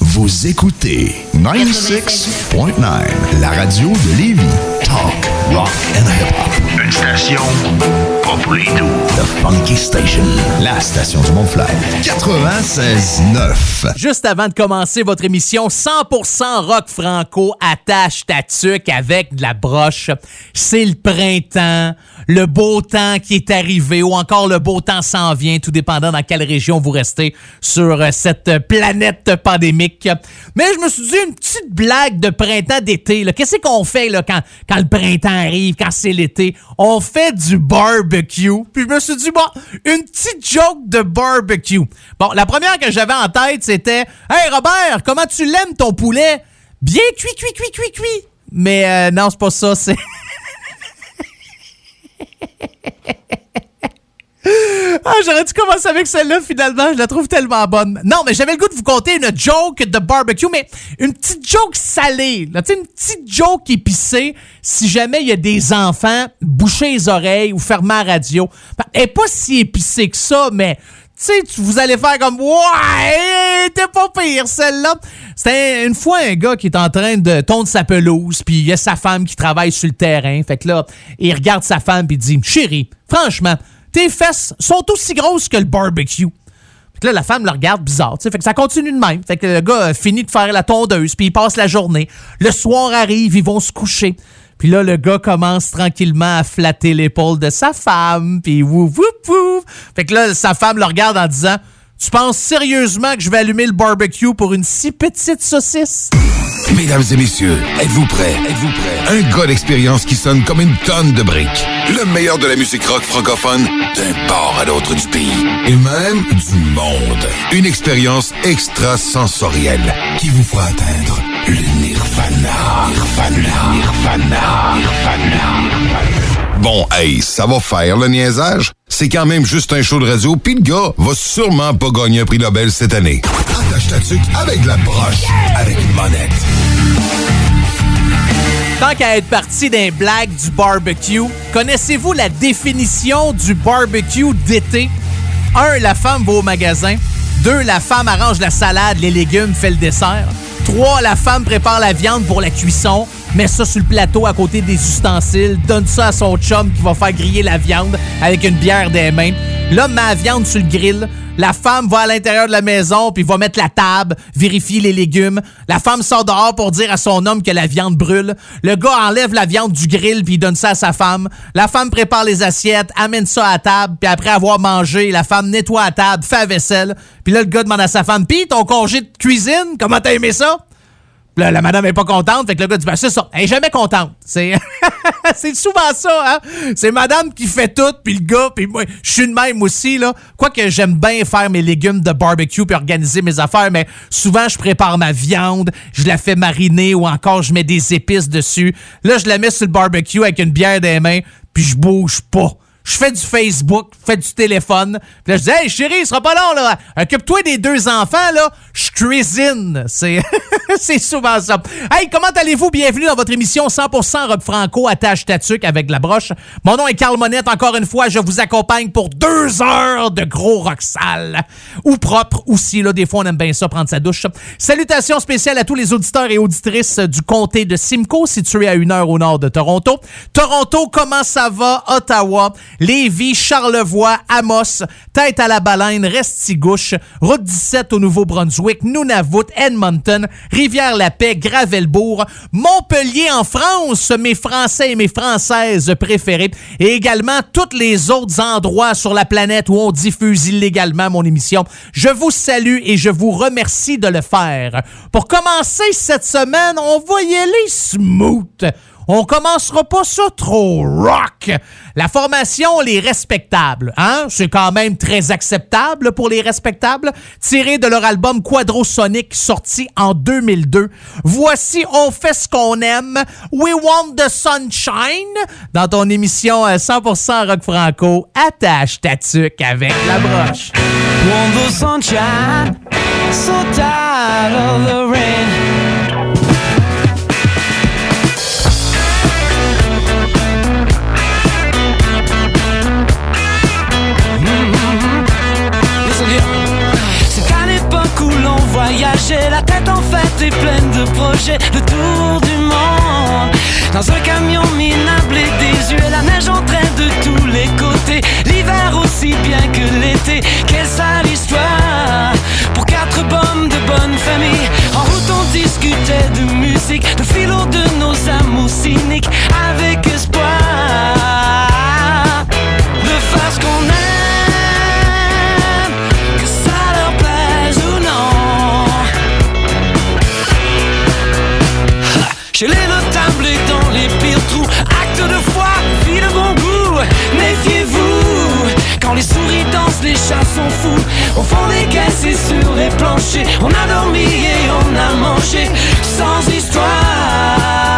Vous écoutez 96.9, la radio de Lévis. Talk, rock and hip-hop. Une station pas pour les doux. The Funky Station, la station du Mont-Flair. 96.9. Juste avant de commencer votre émission 100% rock franco, attache ta tuque avec de la broche. C'est le printemps, le beau temps qui est arrivé ou encore le beau temps s'en vient, tout dépendant dans quelle région vous restez sur euh, cette planète pandémique. Mais je me suis dit une petite blague de printemps-d'été. Qu'est-ce qu'on fait là, quand, quand le printemps arrive, quand c'est l'été? On fait du barbecue. Puis je me suis dit, bon, une petite joke de barbecue. Bon, la première que j'avais en tête, c'était Hey Robert, comment tu l'aimes ton poulet? Bien cuit, cuit, cuit, cuit, cuit. Mais euh, non, c'est pas ça, c'est. Ah, j'aurais dû commencer avec celle-là finalement, je la trouve tellement bonne. Non, mais j'avais le goût de vous conter une joke de barbecue, mais une petite joke salée. Une petite joke épicée si jamais il y a des enfants, boucher les oreilles ou fermer la radio. Elle est pas si épicée que ça, mais sais, vous allez faire comme Ouais, t'es pas pire celle-là. C'était une fois un gars qui est en train de tondre sa pelouse, puis il y a sa femme qui travaille sur le terrain. Fait que là, il regarde sa femme puis il dit Chérie, franchement, tes fesses sont aussi grosses que le barbecue. Fait là, la femme le regarde bizarre, Fait que ça continue de même. Fait que le gars finit de faire la tondeuse, puis il passe la journée. Le soir arrive, ils vont se coucher. Puis là, le gars commence tranquillement à flatter l'épaule de sa femme, puis wouf, wouf, wouf. Fait que là, sa femme le regarde en disant Tu penses sérieusement que je vais allumer le barbecue pour une si petite saucisse Mesdames et messieurs, êtes-vous prêts? Êtes-vous prêts? Un gars d'expérience qui sonne comme une tonne de briques. Le meilleur de la musique rock francophone d'un port à l'autre du pays. Et même du monde. Une expérience extrasensorielle qui vous fera atteindre le nirvana. Nirvana. Nirvana. Nirvana. Bon, hey, ça va faire le niaisage? C'est quand même juste un show de radio, pis le gars va sûrement pas gagner un prix Nobel cette année. Attache ta tuque avec la broche, avec une monette. Tant qu'à être parti d'un blague du barbecue, connaissez-vous la définition du barbecue d'été? 1. La femme va au magasin. 2. La femme arrange la salade, les légumes, fait le dessert. 3. La femme prépare la viande pour la cuisson, met ça sur le plateau à côté des ustensiles, donne ça à son chum qui va faire griller la viande avec une bière des mains. L'homme met la viande sur le grill. La femme va à l'intérieur de la maison puis va mettre la table, vérifier les légumes. La femme sort dehors pour dire à son homme que la viande brûle. Le gars enlève la viande du grill puis donne ça à sa femme. La femme prépare les assiettes, amène ça à table puis après avoir mangé, la femme nettoie la table, fait la vaisselle. Puis là le gars demande à sa femme "Pis ton congé de cuisine, comment t'as aimé ça Là, la madame est pas contente, fait que le gars dit ben, c'est ça, elle est jamais contente. C'est c'est souvent ça hein. C'est madame qui fait tout puis le gars puis moi je suis de même aussi là. Quoique j'aime bien faire mes légumes de barbecue puis organiser mes affaires mais souvent je prépare ma viande, je la fais mariner ou encore je mets des épices dessus. Là, je la mets sur le barbecue avec une bière les mains puis je bouge pas je fais du Facebook, je fais du téléphone. Puis là, je dis, hey chérie, il sera pas long, là. Occupe-toi des deux enfants, là. Je cuisine. C'est, c'est souvent ça. Hey, comment allez-vous? Bienvenue dans votre émission 100% Rob Franco, attache tatuc avec la broche. Mon nom est Carl Monette. Encore une fois, je vous accompagne pour deux heures de gros rock sale. Ou propre aussi, là. Des fois, on aime bien ça, prendre sa douche. Salutations spéciales à tous les auditeurs et auditrices du comté de Simcoe, situé à une heure au nord de Toronto. Toronto, comment ça va? Ottawa. Lévis, Charlevoix, Amos, Tête à la Baleine, Restigouche, Route 17 au Nouveau-Brunswick, Nunavut, Edmonton, Rivière-la-Paix, Gravelbourg, Montpellier en France, mes Français et mes Françaises préférées, et également tous les autres endroits sur la planète où on diffuse illégalement mon émission. Je vous salue et je vous remercie de le faire. Pour commencer cette semaine, on va y aller smooth. On commencera pas ça trop rock. La formation Les Respectables, hein? C'est quand même très acceptable pour les Respectables, tiré de leur album Quadrosonic sorti en 2002. Voici On fait ce qu'on aime, We Want the Sunshine, dans ton émission 100% euh, rock franco. Attache ta tuque avec la broche. La tête en fait est pleine de projets, le tour du monde. Dans un camion minable et désuet, la neige entraîne de tous les côtés, l'hiver aussi bien que l'été. Quelle sale histoire pour quatre bombes de bonne famille. En route on discutait de musique, de philo de nos amours cyniques, avec espoir. Les souris dansent, les chats sont fous. Au fond des caisses et sur les planchers On a dormi et on a mangé Sans histoire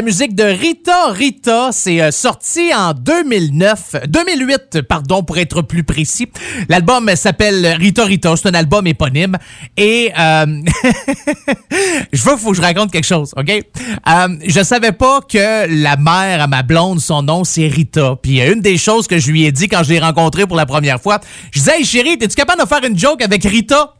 la musique de Rita Rita. C'est euh, sorti en 2009, 2008, pardon, pour être plus précis. L'album s'appelle Rita Rita. C'est un album éponyme. Et euh, je veux, faut que je raconte quelque chose, ok? Euh, Je savais pas que la mère à ma blonde, son nom c'est Rita. Puis une des choses que je lui ai dit quand je l'ai rencontrée pour la première fois, je disais, hey, chérie, es-tu capable de faire une joke avec Rita?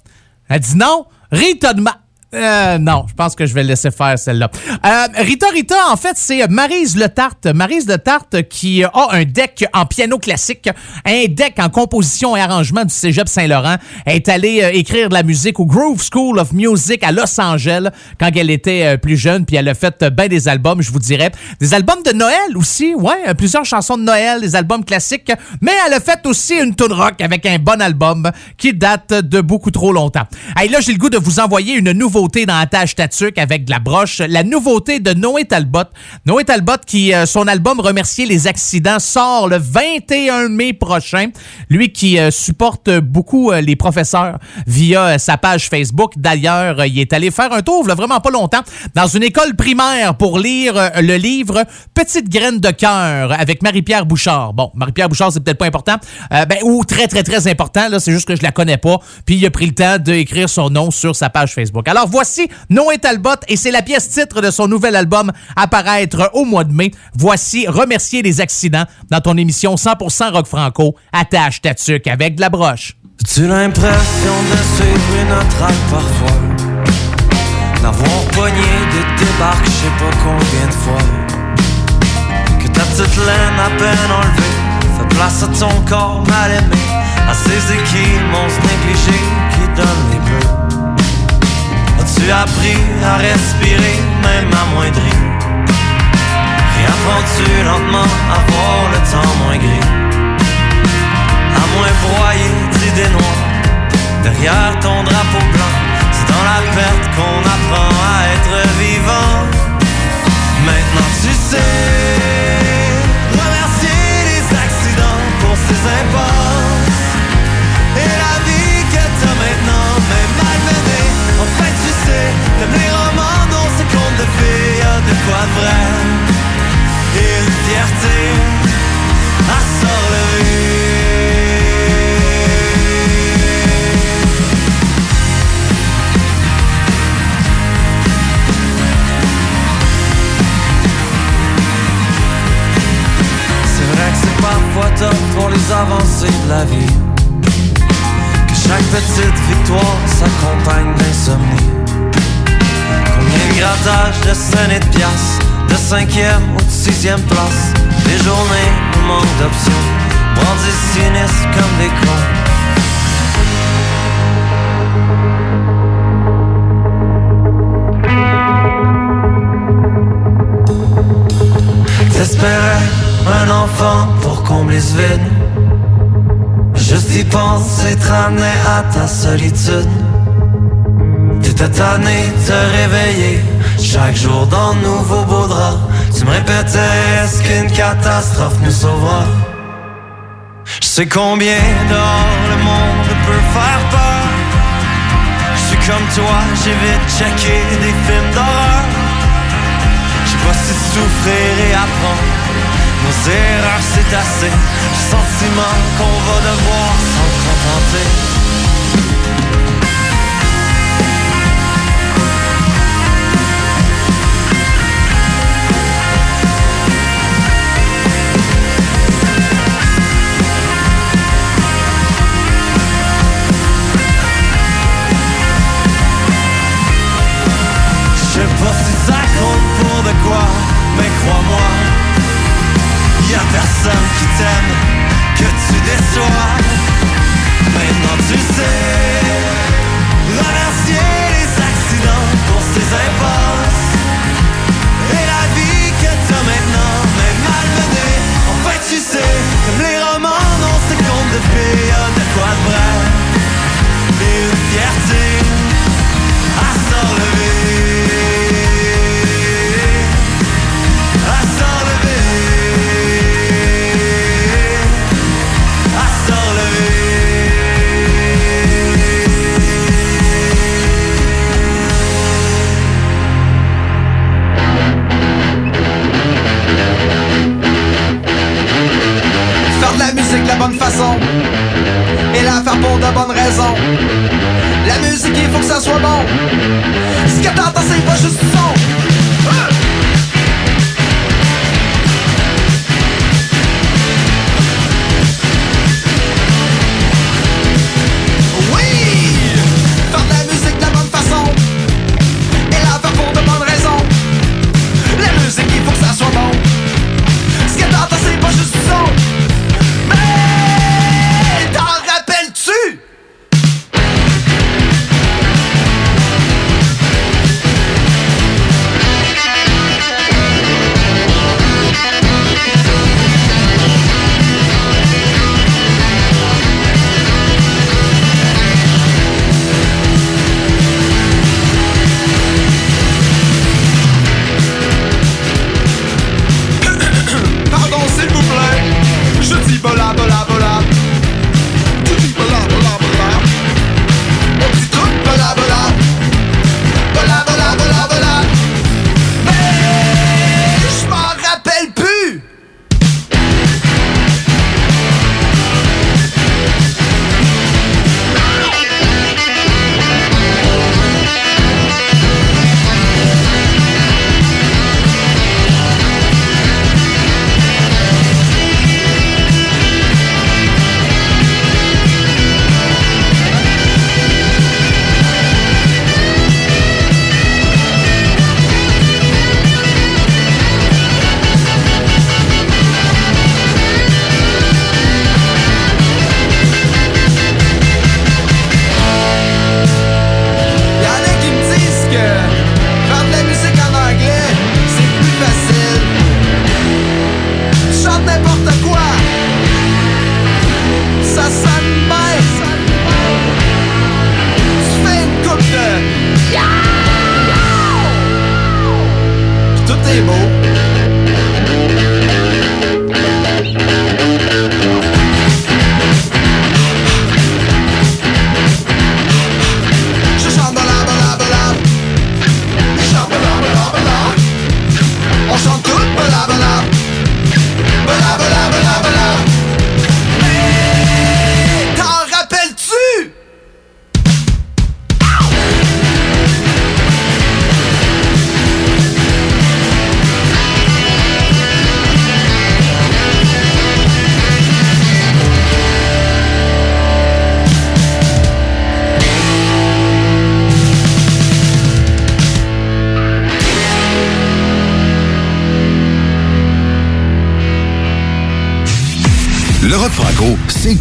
Elle dit non. Rita de ma euh, non, je pense que je vais laisser faire celle-là. Euh, Rita Rita, en fait, c'est Marise Le Tarte. Marise Le Tarte qui a un deck en piano classique, un deck en composition et arrangement du Cégep Saint-Laurent. Elle est allée euh, écrire de la musique au Groove School of Music à Los Angeles quand elle était euh, plus jeune, puis elle a fait bien des albums, je vous dirais. Des albums de Noël aussi, ouais, plusieurs chansons de Noël, des albums classiques, mais elle a fait aussi une tune rock avec un bon album qui date de beaucoup trop longtemps. Hey, là, j'ai le goût de vous envoyer une nouveau dans la tâche tatuc avec de la broche. La nouveauté de Noé Talbot. Noé Talbot qui, euh, son album Remercier les accidents sort le 21 mai prochain. Lui qui euh, supporte beaucoup euh, les professeurs via sa page Facebook. D'ailleurs, il est allé faire un tour, il vraiment pas longtemps, dans une école primaire pour lire le livre Petite graine de cœur avec Marie-Pierre Bouchard. Bon, Marie-Pierre Bouchard, c'est peut-être pas important, ben, ou très, très, très important. Là, c'est juste que je la connais pas. Puis il a pris le temps d'écrire son nom sur sa page Facebook. Alors, voici Noé Talbot et c'est la pièce titre de son nouvel album à paraître au mois de mai. Voici Remercier les accidents dans ton émission 100% rock franco. Attache ta tuque avec de la broche. Tu l'impression de suivre une traque parfois? D'avoir pogné des débarques je sais pas combien de fois Que ta petite laine à peine enlevée Fait place à ton corps mal aimé À ces équipes négligés qui donnent les bleus tu as appris à respirer, même amoindri Réapprends-tu lentement à voir le temps moins gris? À moins broyer d'idées noires. Derrière ton drapeau blanc C'est dans la perte qu'on apprend à être vivant. Maintenant tu sais Remercier les accidents pour ces impasses de quoi de vrai. Et une fierté à s'enlever. C'est vrai que c'est parfois top pour les avancées de la vie. Que chaque petite victoire s'accompagne d'insomnie Combien de scènes et de piastres De cinquième ou de sixième place. Des journées où manque d'options Brandis sinistres comme des cons T'espérais un enfant pour combler ce vide. Juste y penser te ramener à ta solitude cette tanné de te réveiller Chaque jour dans de nouveaux beaux draps Tu me répétais Est-ce qu'une catastrophe nous sauvera? Je sais combien dans le monde peut faire peur. Je suis comme toi, j'ai vite checké des films d'horreur. Je sais pas si souffrir et apprendre. Nos erreurs c'est assez. J'ai sentiment qu'on va devoir s'en contenter. personne qui t'aime.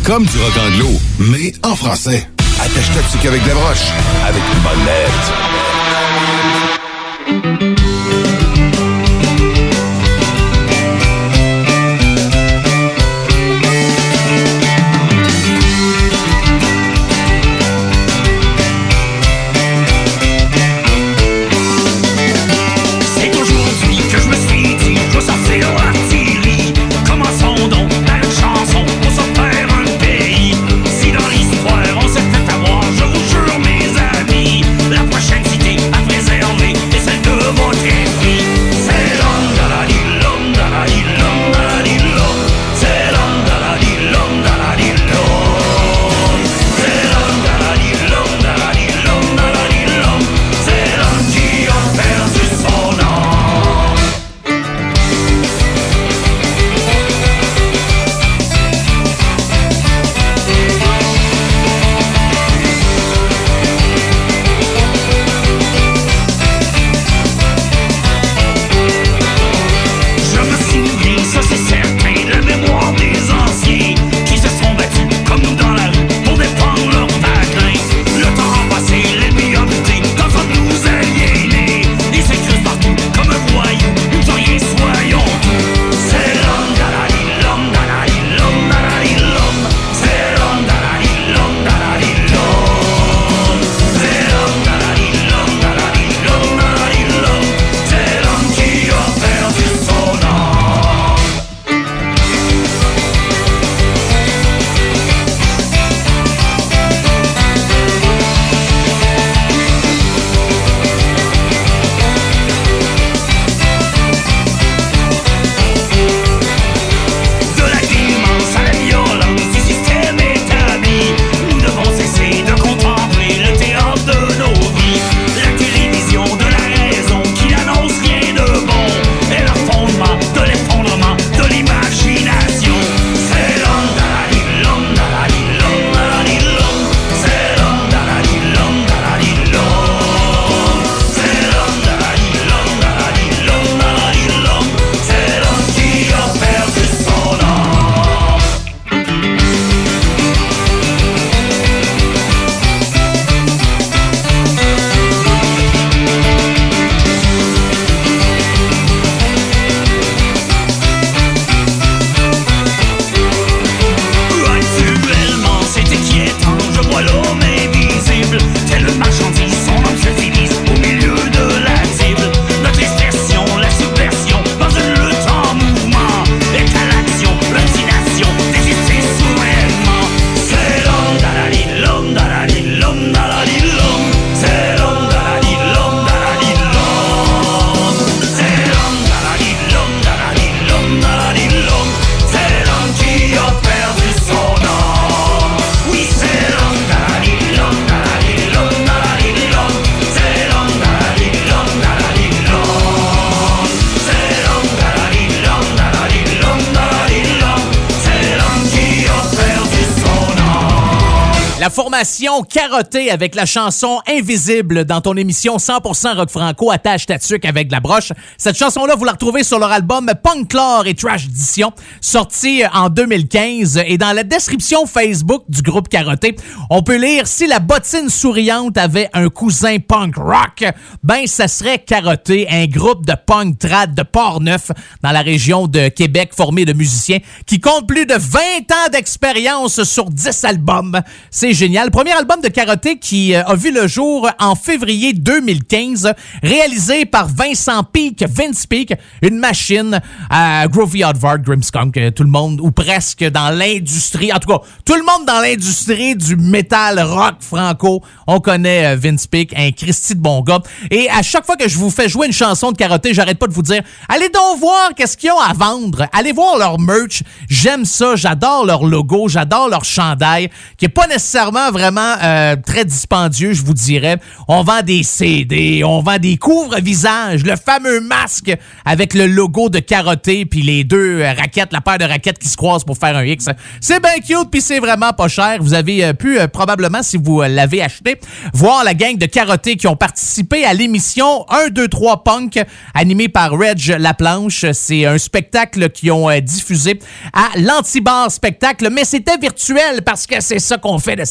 comme du rock anglo, mais en français. Attache toxique avec la broche, avec formation carottée avec la chanson Invisible dans ton émission 100% rock franco attache ta tuque avec la broche. Cette chanson-là, vous la retrouvez sur leur album Punk Lore et Trash Edition, sorti en 2015. Et dans la description Facebook du groupe Carotté, on peut lire si la bottine souriante avait un cousin punk rock, ben ça serait Carotté, un groupe de punk trad de Port-Neuf dans la région de Québec formé de musiciens qui compte plus de 20 ans d'expérience sur 10 albums. C'est génial. Premier album de Karaté qui euh, a vu le jour en février 2015, réalisé par Vincent Peak, Vince Peak, une machine à Grovey Hardvard, Grimskunk, euh, tout le monde, ou presque dans l'industrie, en tout cas, tout le monde dans l'industrie du métal rock franco, on connaît euh, Vince Peak, un Christy de bon gars. Et à chaque fois que je vous fais jouer une chanson de Karaté, j'arrête pas de vous dire, allez donc voir qu'est-ce qu'ils ont à vendre. Allez voir leur merch. J'aime ça, j'adore leur logo, j'adore leur chandail, qui est pas nécessairement vraiment euh, très dispendieux, je vous dirais. On vend des CD, on vend des couvre-visages, le fameux masque avec le logo de Carotté, puis les deux euh, raquettes, la paire de raquettes qui se croisent pour faire un X. C'est bien cute, puis c'est vraiment pas cher. Vous avez euh, pu, probablement, si vous l'avez acheté, voir la gang de Carotté qui ont participé à l'émission 1, 2, 3 Punk, animée par Reg Laplanche. C'est un spectacle qu'ils ont diffusé à l'Antibar Spectacle, mais c'était virtuel parce que c'est ça qu'on fait de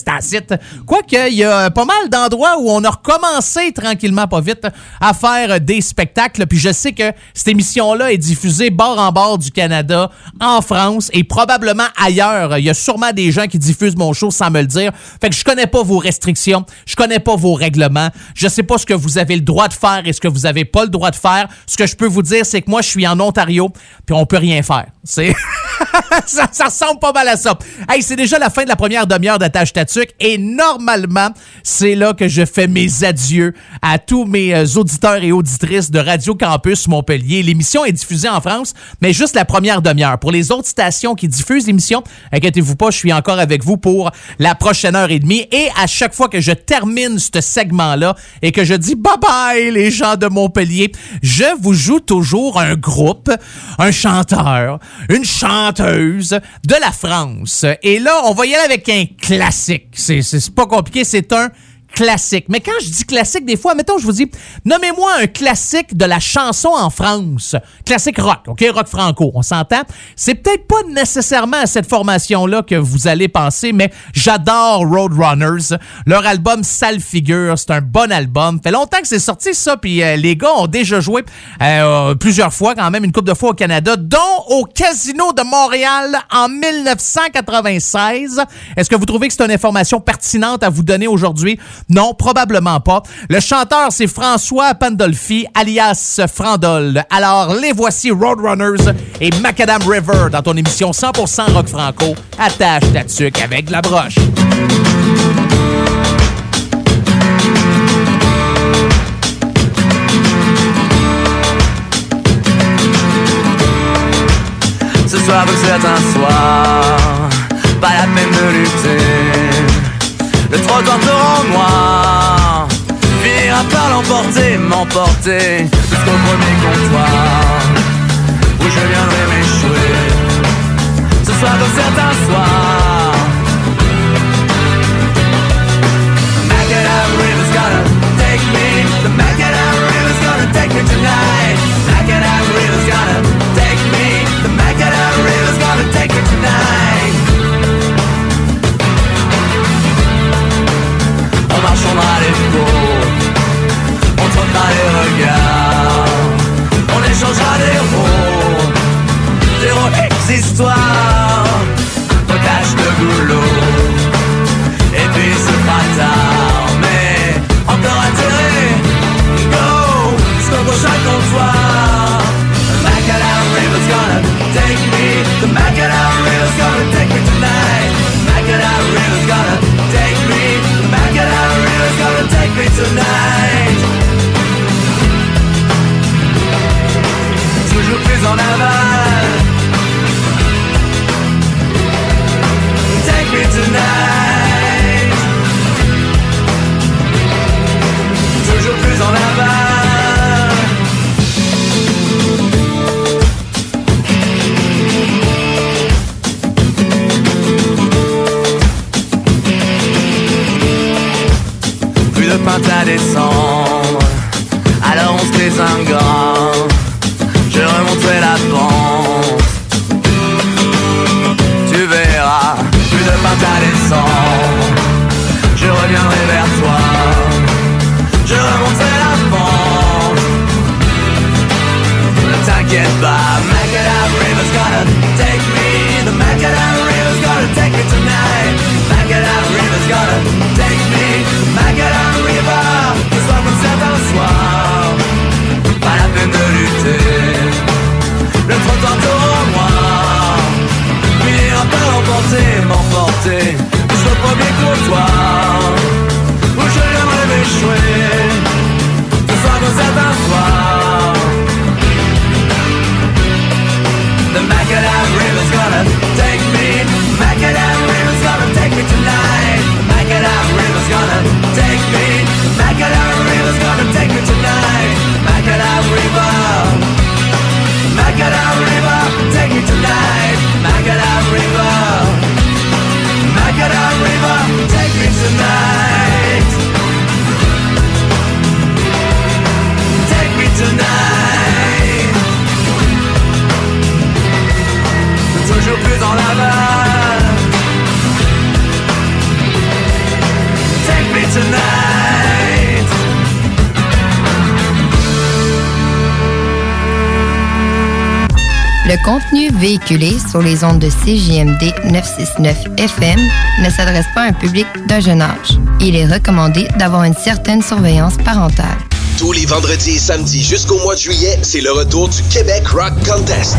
Quoique, il y a pas mal d'endroits où on a recommencé tranquillement, pas vite, à faire des spectacles. Puis je sais que cette émission-là est diffusée bord en bord du Canada, en France et probablement ailleurs. Il y a sûrement des gens qui diffusent mon show sans me le dire. Fait que je connais pas vos restrictions, je connais pas vos règlements, je sais pas ce que vous avez le droit de faire et ce que vous avez pas le droit de faire. Ce que je peux vous dire, c'est que moi, je suis en Ontario, puis on peut rien faire. Ça, ressemble pas mal à ça. Hey, c'est déjà la fin de la première demi-heure d'attache et normalement, c'est là que je fais mes adieux à tous mes euh, auditeurs et auditrices de Radio Campus Montpellier. L'émission est diffusée en France, mais juste la première demi-heure. Pour les autres stations qui diffusent l'émission, inquiétez-vous pas, je suis encore avec vous pour la prochaine heure et demie. Et à chaque fois que je termine ce segment-là et que je dis bye bye les gens de Montpellier, je vous joue toujours un groupe, un chanteur, une chanteuse de la France. Et là, on va y aller avec un classique c'est pas compliqué, c'est un classique. Mais quand je dis classique, des fois, mettons, je vous dis, nommez-moi un classique de la chanson en France. Classique rock, OK? Rock franco, on s'entend? C'est peut-être pas nécessairement à cette formation-là que vous allez penser, mais j'adore Roadrunners. Leur album Sale Figure, c'est un bon album. Fait longtemps que c'est sorti, ça, puis euh, les gars ont déjà joué euh, plusieurs fois, quand même, une couple de fois au Canada, dont au Casino de Montréal en 1996. Est-ce que vous trouvez que c'est une information pertinente à vous donner aujourd'hui? Non, probablement pas. Le chanteur, c'est François Pandolfi, alias Frandol. Alors, les voici Roadrunners et Macadam River dans ton émission 100% rock franco. Attache ta tuque avec la broche. Ce soir, c'est un soir, pas la peine de lutter le trottoir te rend noir. Finira par l'emporter, m'emporter. Jusqu'au premier comptoir. Où je viendrai m'échouer. Ce soir dans certains soirs. The Macadam River's gonna take me. The Macadam River's gonna take me tonight. Macadam River's gonna take me. The Macadam River's gonna take me tonight on marchera les flots, on trottera les regards, on échangera des mots, Toujours plus en aval. Take me tonight. Alors on se désingrave Je remonterai la pente. Tu verras Plus de pâte à Je reviendrai vers toi. Je remonterai la pente. Ne t'inquiète pas Make it up, river's gonna take Jusqu'au premier comptoir. Où je viendrai m'échouer. Ce soir comme certains soirs. The Macadam River's gonna take me. Macadam River's gonna take me tonight. Macadam River's gonna take me. Macadam River's gonna take me tonight. Macadam River. Macadam River, take me tonight. Macadam River. Le contenu véhiculé sur les ondes de CJMD 969 FM ne s'adresse pas à un public d'un jeune âge. Il est recommandé d'avoir une certaine surveillance parentale. Tous les vendredis et samedis jusqu'au mois de juillet, c'est le retour du Québec Rock Contest.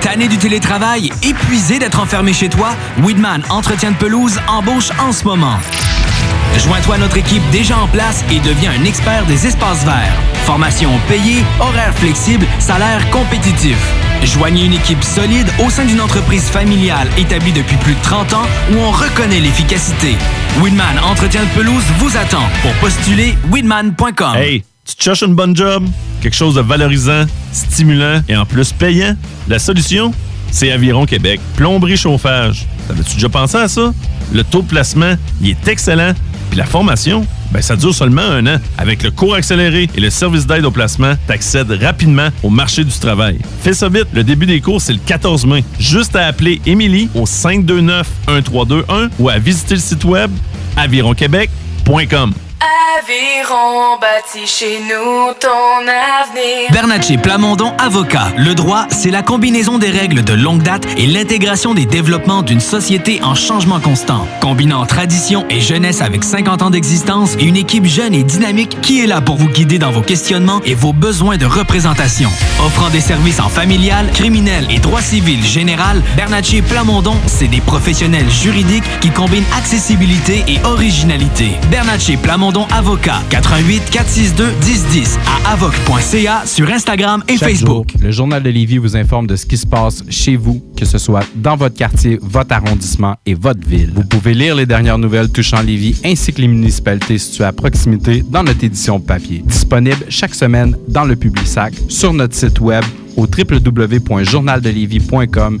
tanné du télétravail, épuisé d'être enfermé chez toi? Weedman Entretien de pelouse embauche en ce moment. Joins-toi à notre équipe déjà en place et deviens un expert des espaces verts. Formation payée, horaire flexible, salaire compétitif. Joignez une équipe solide au sein d'une entreprise familiale établie depuis plus de 30 ans où on reconnaît l'efficacité. Weedman Entretien de pelouse vous attend pour postuler weedman.com. Hey, tu cherches une bonne job? Quelque chose de valorisant, stimulant et en plus payant? La solution? C'est Aviron Québec. Plomberie chauffage. T'avais-tu déjà pensé à ça? Le taux de placement, il est excellent. Puis la formation, ben ça dure seulement un an. Avec le cours accéléré et le service d'aide au placement, t'accèdes rapidement au marché du travail. Fais ça vite, le début des cours, c'est le 14 mai. Juste à appeler Émilie au 529-1321 ou à visiter le site web avironquebec.com. Aviron bâti chez nous ton avenir. Plamondon Avocat. Le droit, c'est la combinaison des règles de longue date et l'intégration des développements d'une société en changement constant. Combinant tradition et jeunesse avec 50 ans d'existence et une équipe jeune et dynamique qui est là pour vous guider dans vos questionnements et vos besoins de représentation. Offrant des services en familial, criminel et droit civil général, Bernatchez Plamondon, c'est des professionnels juridiques qui combinent accessibilité et originalité. Bernatchez Plamondon Avocat. 88 462 1010 à avoc.ca sur Instagram et Chaque Facebook. jour, le Journal de Lévis vous informe de ce qui se passe chez vous, que ce soit dans votre quartier, votre arrondissement et votre ville. Vous pouvez lire les dernières nouvelles touchant Lévis ainsi que les municipalités situées à proximité dans notre édition papier. Disponible chaque semaine dans le Publisac, sur notre site web au www.journaldelévis.com,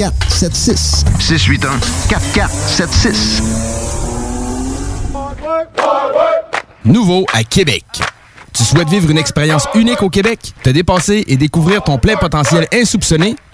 4476. 681 4476. Nouveau à Québec. Tu souhaites vivre une expérience unique au Québec, te dépasser et découvrir ton plein potentiel insoupçonné?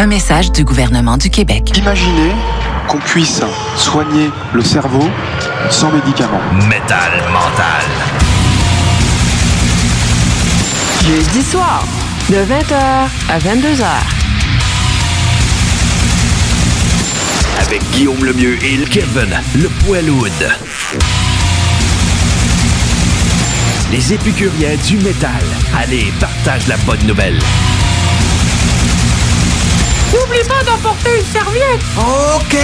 Un message du gouvernement du Québec. Imaginez qu'on puisse soigner le cerveau sans médicaments. Métal mental. Jeudi soir, de 20h à 22h. Avec Guillaume Lemieux et Kevin, le Poilwood. Les épicuriens du métal. Allez, partage la bonne nouvelle. N'oublie pas d'emporter une serviette. OK.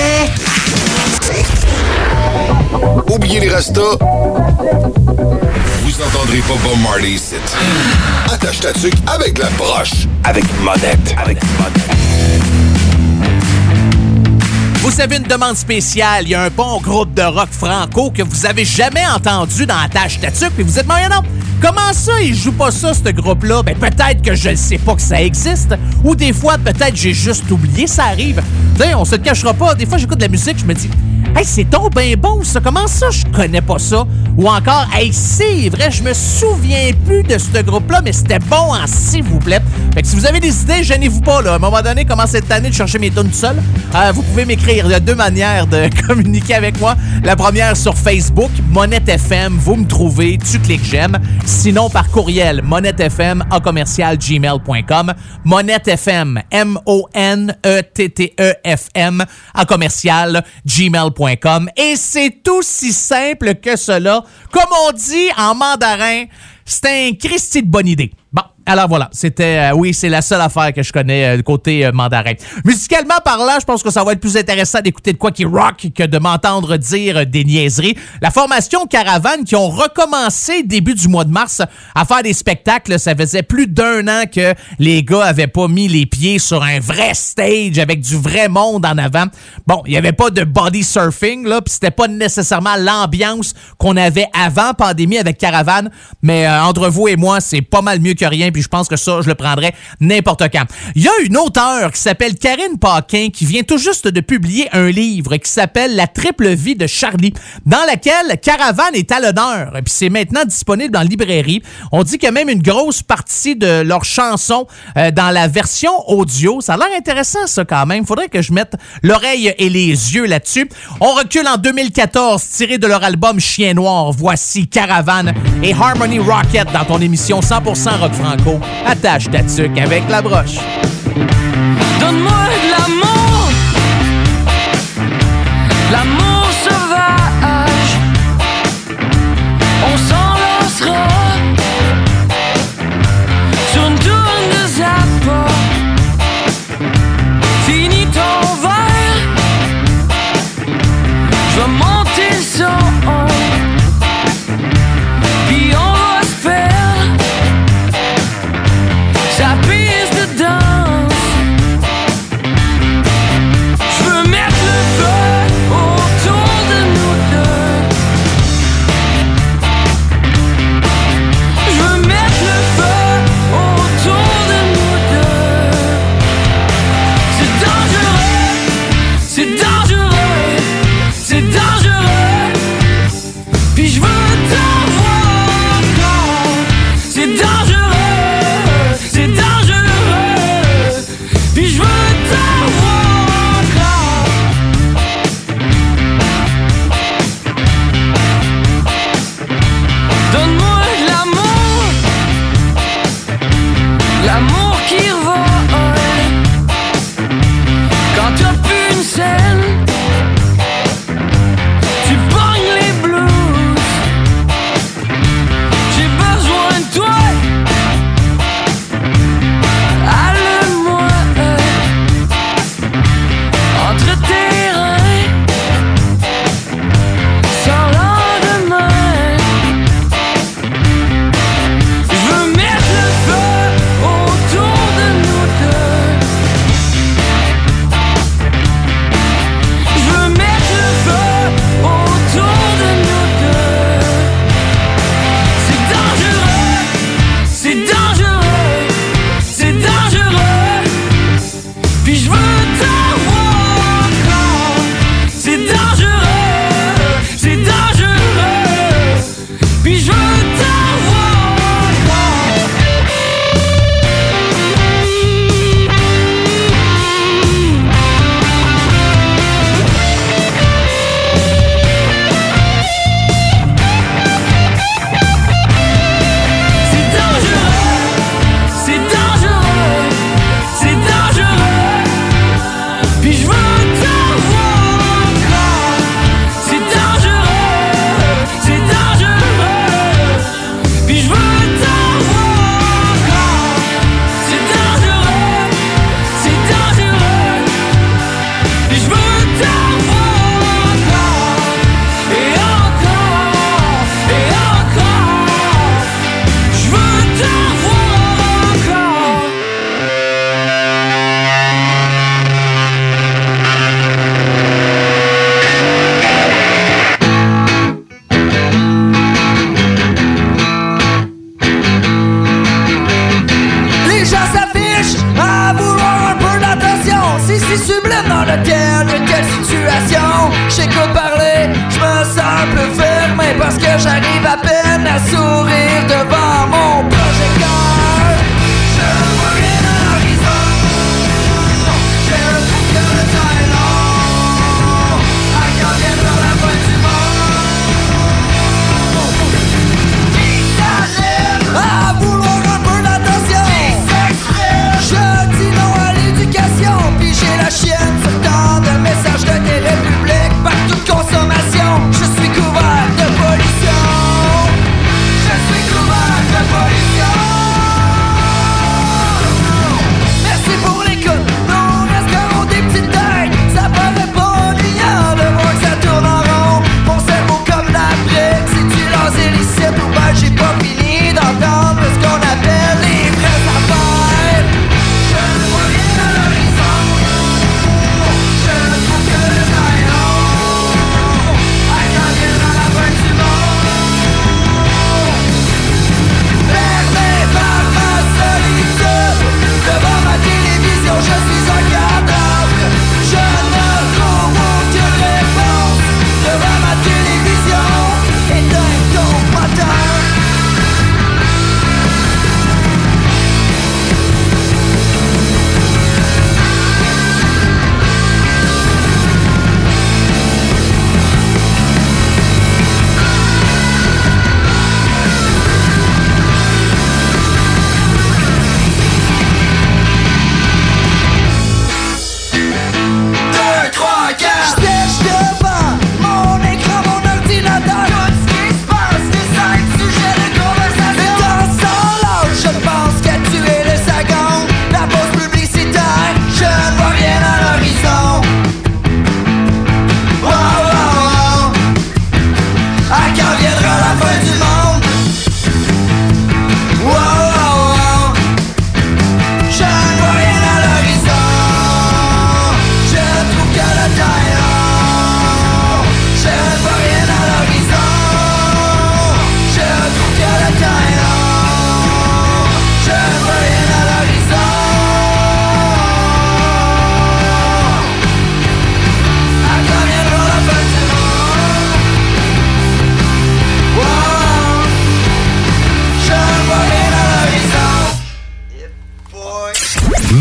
Oubliez les restos. Vous entendrez pas Bob Marley ici. Attache ta tuque avec la broche. Avec monette. Avec monette. Vous avez une demande spéciale, il y a un bon groupe de rock franco que vous avez jamais entendu dans la tâche tatuc, puis vous êtes moyen non? Comment ça, ils jouent pas ça, ce groupe-là? Ben, peut-être que je ne sais pas que ça existe. Ou des fois, peut-être j'ai juste oublié, ça arrive. Tu sais, on se cachera pas. Des fois, j'écoute de la musique, je me dis, hey, c'est donc bien bon, ça. Comment ça, je connais pas ça? Ou encore, hey, c'est vrai, je me souviens plus de ce groupe-là, mais c'était bon en s'il vous plaît. Fait que si vous avez des idées, gênez-vous pas, là. À un moment donné, commencez cette année de chercher mes tunes seul? Euh, vous pouvez m'écrire. Il y a deux manières de communiquer avec moi. La première sur Facebook, Monette FM. Vous me trouvez, tu cliques j'aime. Sinon, par courriel, monettefm en commercial gmail.com. Monettefm, M-O-N-E-T-T-E-F-M en commercial gmail.com. Et c'est aussi simple que cela. Comme on dit en mandarin, c'est un Christy de bonne idée. Alors voilà, c'était euh, oui, c'est la seule affaire que je connais euh, côté euh, mandarin. Musicalement parlant, je pense que ça va être plus intéressant d'écouter de quoi qui rock que de m'entendre dire euh, des niaiseries. La formation Caravane qui ont recommencé début du mois de mars à faire des spectacles, ça faisait plus d'un an que les gars avaient pas mis les pieds sur un vrai stage avec du vrai monde en avant. Bon, il y avait pas de body surfing là, puis c'était pas nécessairement l'ambiance qu'on avait avant pandémie avec Caravane, mais entre vous et moi, c'est pas mal mieux que rien puis je pense que ça, je le prendrais n'importe quand. Il y a une auteure qui s'appelle Karine Paquin qui vient tout juste de publier un livre qui s'appelle La triple vie de Charlie, dans laquelle Caravane est à l'honneur. Et puis c'est maintenant disponible dans la librairie. On dit qu'il y a même une grosse partie de leurs chansons euh, dans la version audio. Ça a l'air intéressant, ça, quand même. Faudrait que je mette l'oreille et les yeux là-dessus. On recule en 2014, tiré de leur album Chien Noir. Voici Caravane et Harmony Rocket dans ton émission 100% rock franco. Attache ta tuque avec la broche. Donne-moi de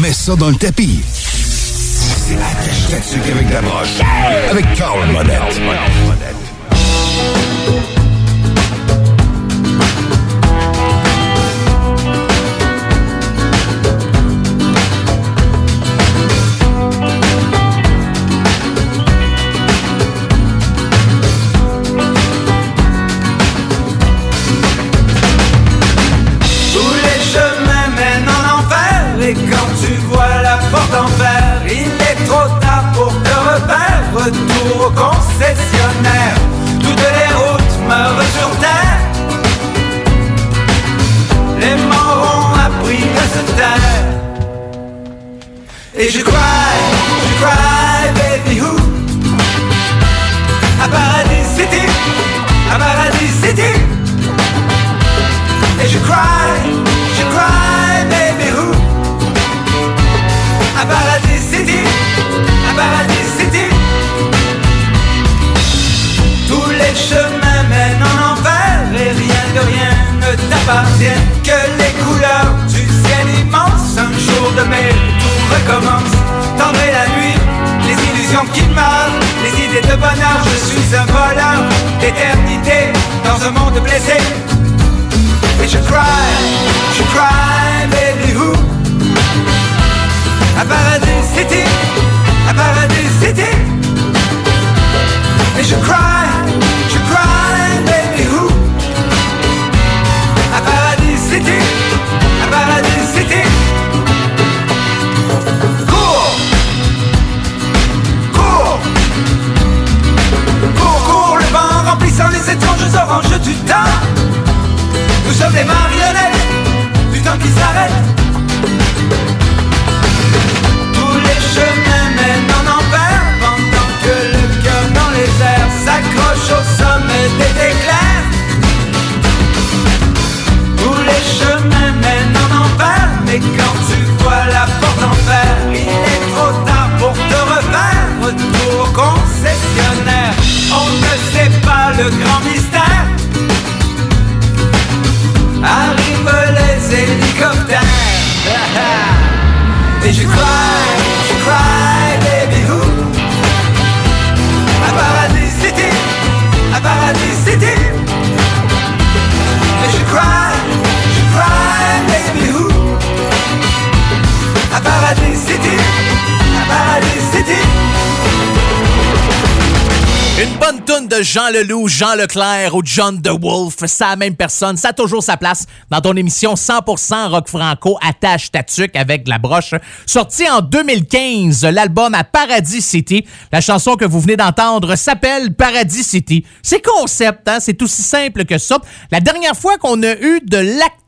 Mets ça dans le tapis. C'est la cache-tête sur Québec d'Abroche. Avec Carl Monette. Jean Leclerc ou John DeWolf, c'est la même personne, ça a toujours sa place dans ton émission 100% rock franco attache ta avec de la broche. Sorti en 2015, l'album à Paradis City, la chanson que vous venez d'entendre s'appelle Paradis City. C'est concept, hein? c'est aussi simple que ça. La dernière fois qu'on a eu de l'acte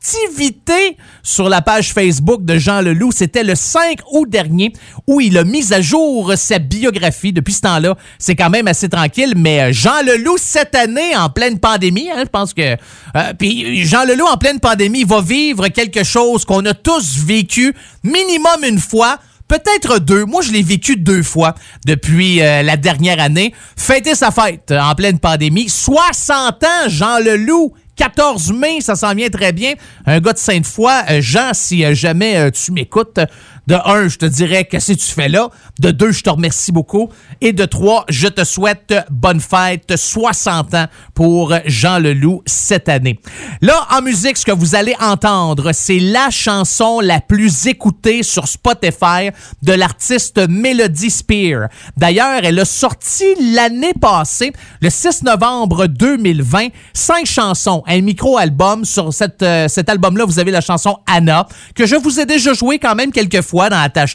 sur la page Facebook de Jean Leloup. C'était le 5 août dernier où il a mis à jour sa biographie. Depuis ce temps-là, c'est quand même assez tranquille. Mais euh, Jean Leloup, cette année, en pleine pandémie, hein, je pense que... Euh, puis Jean Leloup, en pleine pandémie, va vivre quelque chose qu'on a tous vécu minimum une fois peut-être deux. Moi, je l'ai vécu deux fois depuis euh, la dernière année. Fêter sa fête en pleine pandémie. 60 ans, Jean Leloup. 14 mai, ça s'en vient très bien. Un gars de Sainte-Foy. Euh, Jean, si euh, jamais euh, tu m'écoutes, de un, je te dirais qu'est-ce que tu fais là? De deux, je te remercie beaucoup. Et de trois, je te souhaite bonne fête, 60 ans pour Jean Leloup cette année. Là, en musique, ce que vous allez entendre, c'est la chanson la plus écoutée sur Spotify de l'artiste Melody Spear. D'ailleurs, elle a sorti l'année passée, le 6 novembre 2020, cinq chansons, un micro-album. Sur euh, cet album-là, vous avez la chanson Anna, que je vous ai déjà joué quand même quelques fois dans la tâche.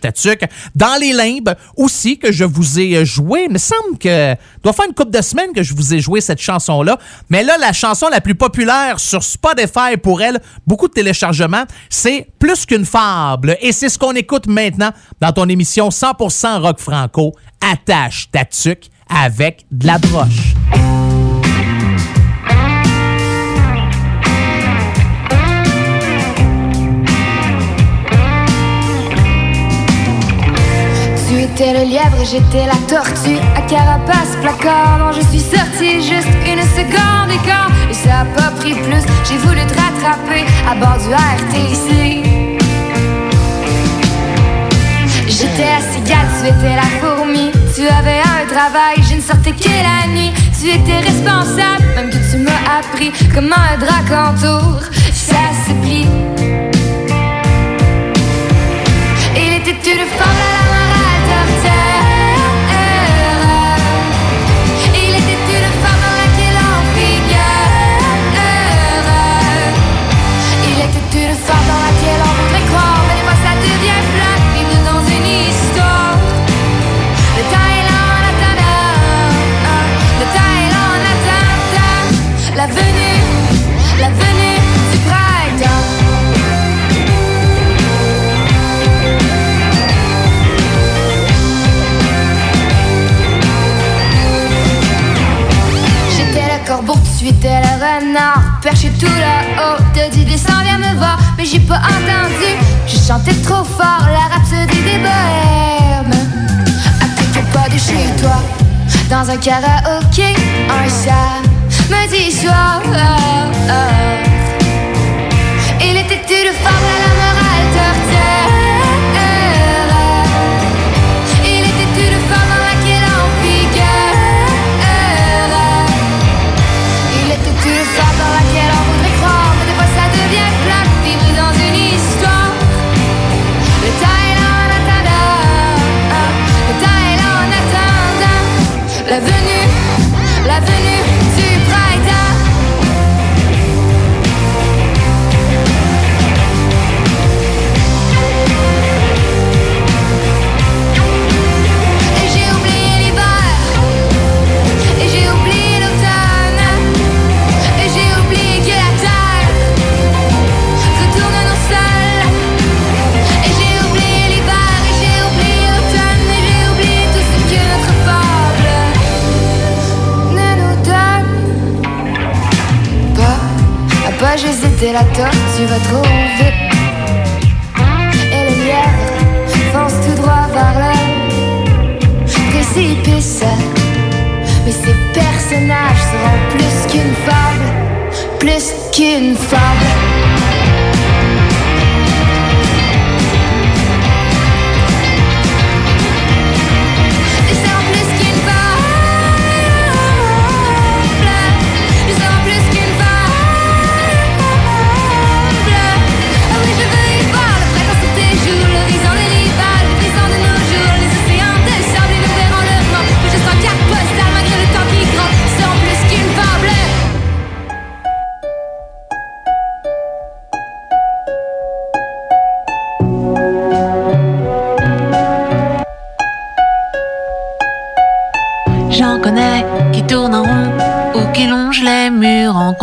Dans les limbes aussi, que je vous ai joué. Il me semble que doit faire une couple de semaines que je vous ai joué cette chanson-là. Mais là, la chanson la plus populaire sur Spotify pour elle, beaucoup de téléchargements, c'est Plus qu'une fable. Et c'est ce qu'on écoute maintenant dans ton émission 100% rock franco, Attache Tatuc avec de la broche. Tu étais le lièvre et j'étais la tortue. À carapace, placard, non je suis sortie juste une seconde et quand ça a pas pris plus, j'ai voulu te rattraper À bord du RTC J'étais la cigale, tu étais la fourmi. Tu avais un travail, je ne sortais que la nuit. Tu étais responsable, même que tu m'as appris Comment un drac entoure, ça se plie Il était une femme corbeau, tu étais le renard Perché tout là-haut, te dit descends, viens me voir. Mais j'ai pas entendu, je chantais trop fort. La rhapsodie des bohèmes. À quelques pas de chez toi Dans un karaoké, un samedi soir Il était une femme à la pas j'hésitais la tortue va trop vite Et le lièvre fonce tout droit vers le précipice. Mais ces personnages seront plus qu'une fable Plus qu'une fable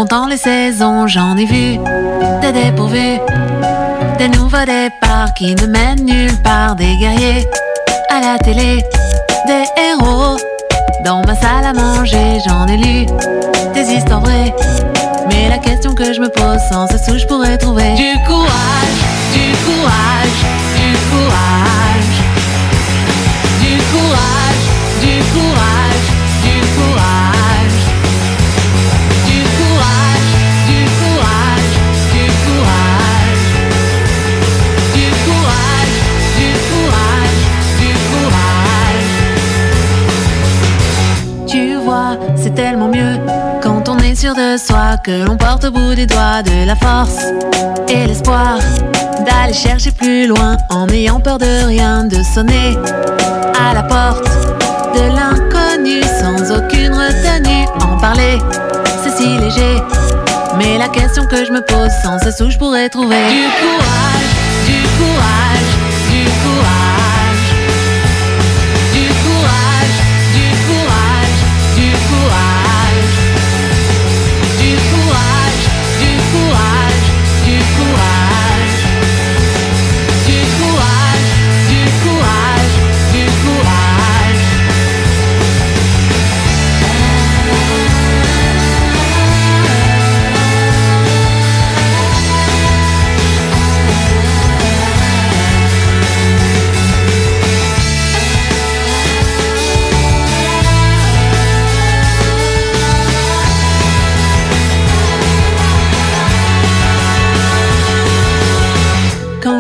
dans les saisons, j'en ai vu des dépourvus, des nouveaux départs qui ne mènent nulle part, des guerriers à la télé, des héros. Dans ma salle à manger, j'en ai lu des histoires vraies. Mais la question que je me pose sans cesse où je pourrais trouver du courage, du courage, du courage, du courage, du courage. De soi, que l'on porte au bout des doigts de la force et l'espoir d'aller chercher plus loin en n'ayant peur de rien, de sonner à la porte de l'inconnu sans aucune retenue. En parler, c'est si léger, mais la question que je me pose sans cesse où je pourrais trouver du courage, du courage,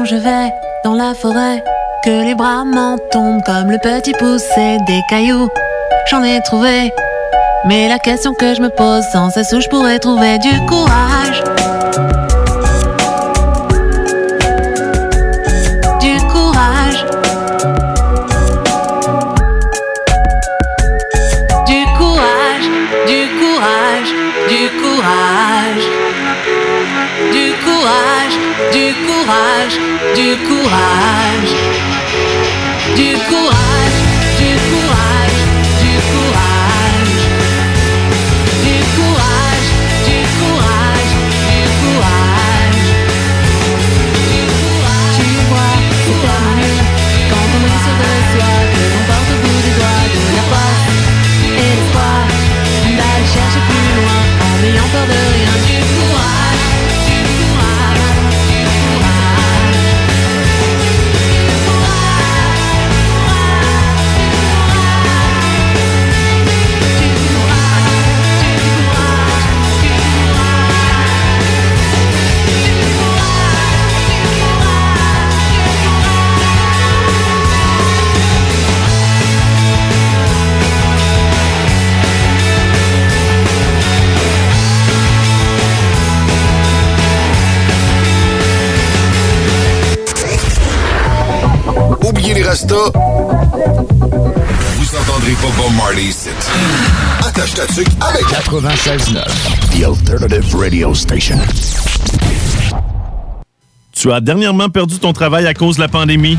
je vais dans la forêt, que les bras m'en tombent comme le petit poussé des cailloux, j'en ai trouvé. Mais la question que je me pose sans cesse où je pourrais trouver du courage. Vous entendrez pas Bob Marley ici. Attache ta tuque avec 96.9. The Alternative Radio Station. Tu as dernièrement perdu ton travail à cause de la pandémie?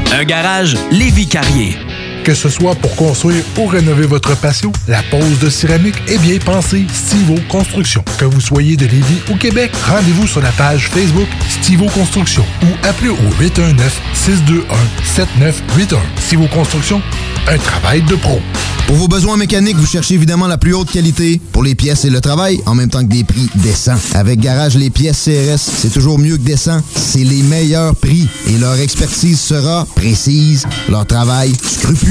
Un garage Lévi Carrier. Que ce soit pour construire ou rénover votre patio, la pose de céramique est bien pensée Stivo Construction. Que vous soyez de Lévis ou Québec, rendez-vous sur la page Facebook Stivo Construction ou appelez au 819-621-7981. Stivo Construction, un travail de pro. Pour vos besoins mécaniques, vous cherchez évidemment la plus haute qualité pour les pièces et le travail, en même temps que des prix décents. Avec Garage Les Pièces CRS, c'est toujours mieux que décent. C'est les meilleurs prix et leur expertise sera précise, leur travail scrupuleux.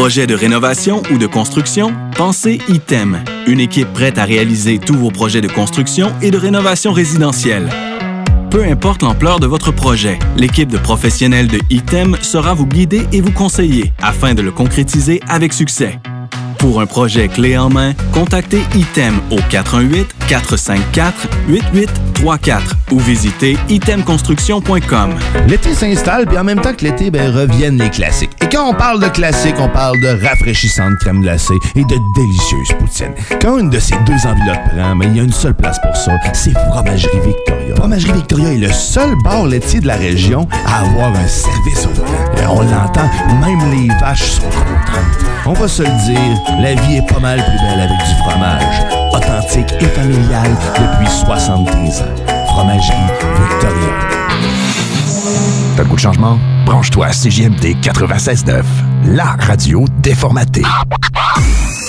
Projet de rénovation ou de construction? Pensez ITEM, une équipe prête à réaliser tous vos projets de construction et de rénovation résidentielle. Peu importe l'ampleur de votre projet, l'équipe de professionnels de ITEM sera vous guider et vous conseiller afin de le concrétiser avec succès. Pour un projet clé en main, contactez ITEM au 418-454-8834 ou visitez itemconstruction.com. L'été s'installe, puis en même temps que l'été, ben, reviennent les classiques. Quand on parle de classiques, on parle de rafraîchissante crème glacée et de délicieuse poutine. Quand une de ces deux enveloppes prend, mais il y a une seule place pour ça, c'est Fromagerie Victoria. Fromagerie Victoria est le seul bar laitier de la région à avoir un service au volant. On l'entend, même les vaches sont contentes. On va se le dire, la vie est pas mal plus belle avec du fromage. Authentique et familial depuis 73 ans. Fromagerie Victoria. T'as le goût de changement? Branche-toi à CJMD 96.9, la radio déformatée.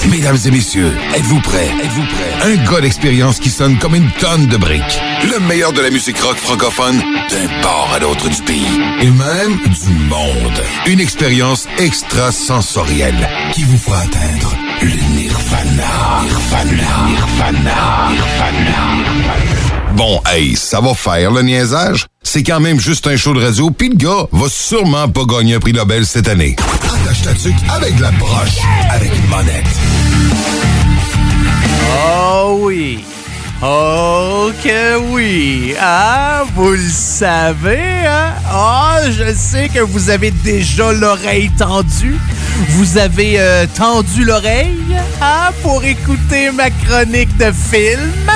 Mesdames et messieurs, êtes-vous prêts? Êtes-vous prêts? Un gars d'expérience qui sonne comme une tonne de briques. Le meilleur de la musique rock francophone d'un port à l'autre du pays. Et même du monde. Une expérience extrasensorielle qui vous fera atteindre le nirvana. Nirvana. Nirvana. Nirvana. Bon, hey, ça va faire le niaisage. C'est quand même juste un show de radio, puis le gars va sûrement pas gagner un prix Nobel cette année. Attache ta tuque avec la broche, avec une monette. Oh oui. Oh que oui. Ah, vous le savez, hein? Ah, je sais que vous avez déjà l'oreille tendue. Vous avez euh, tendu l'oreille, hein, pour écouter ma chronique de film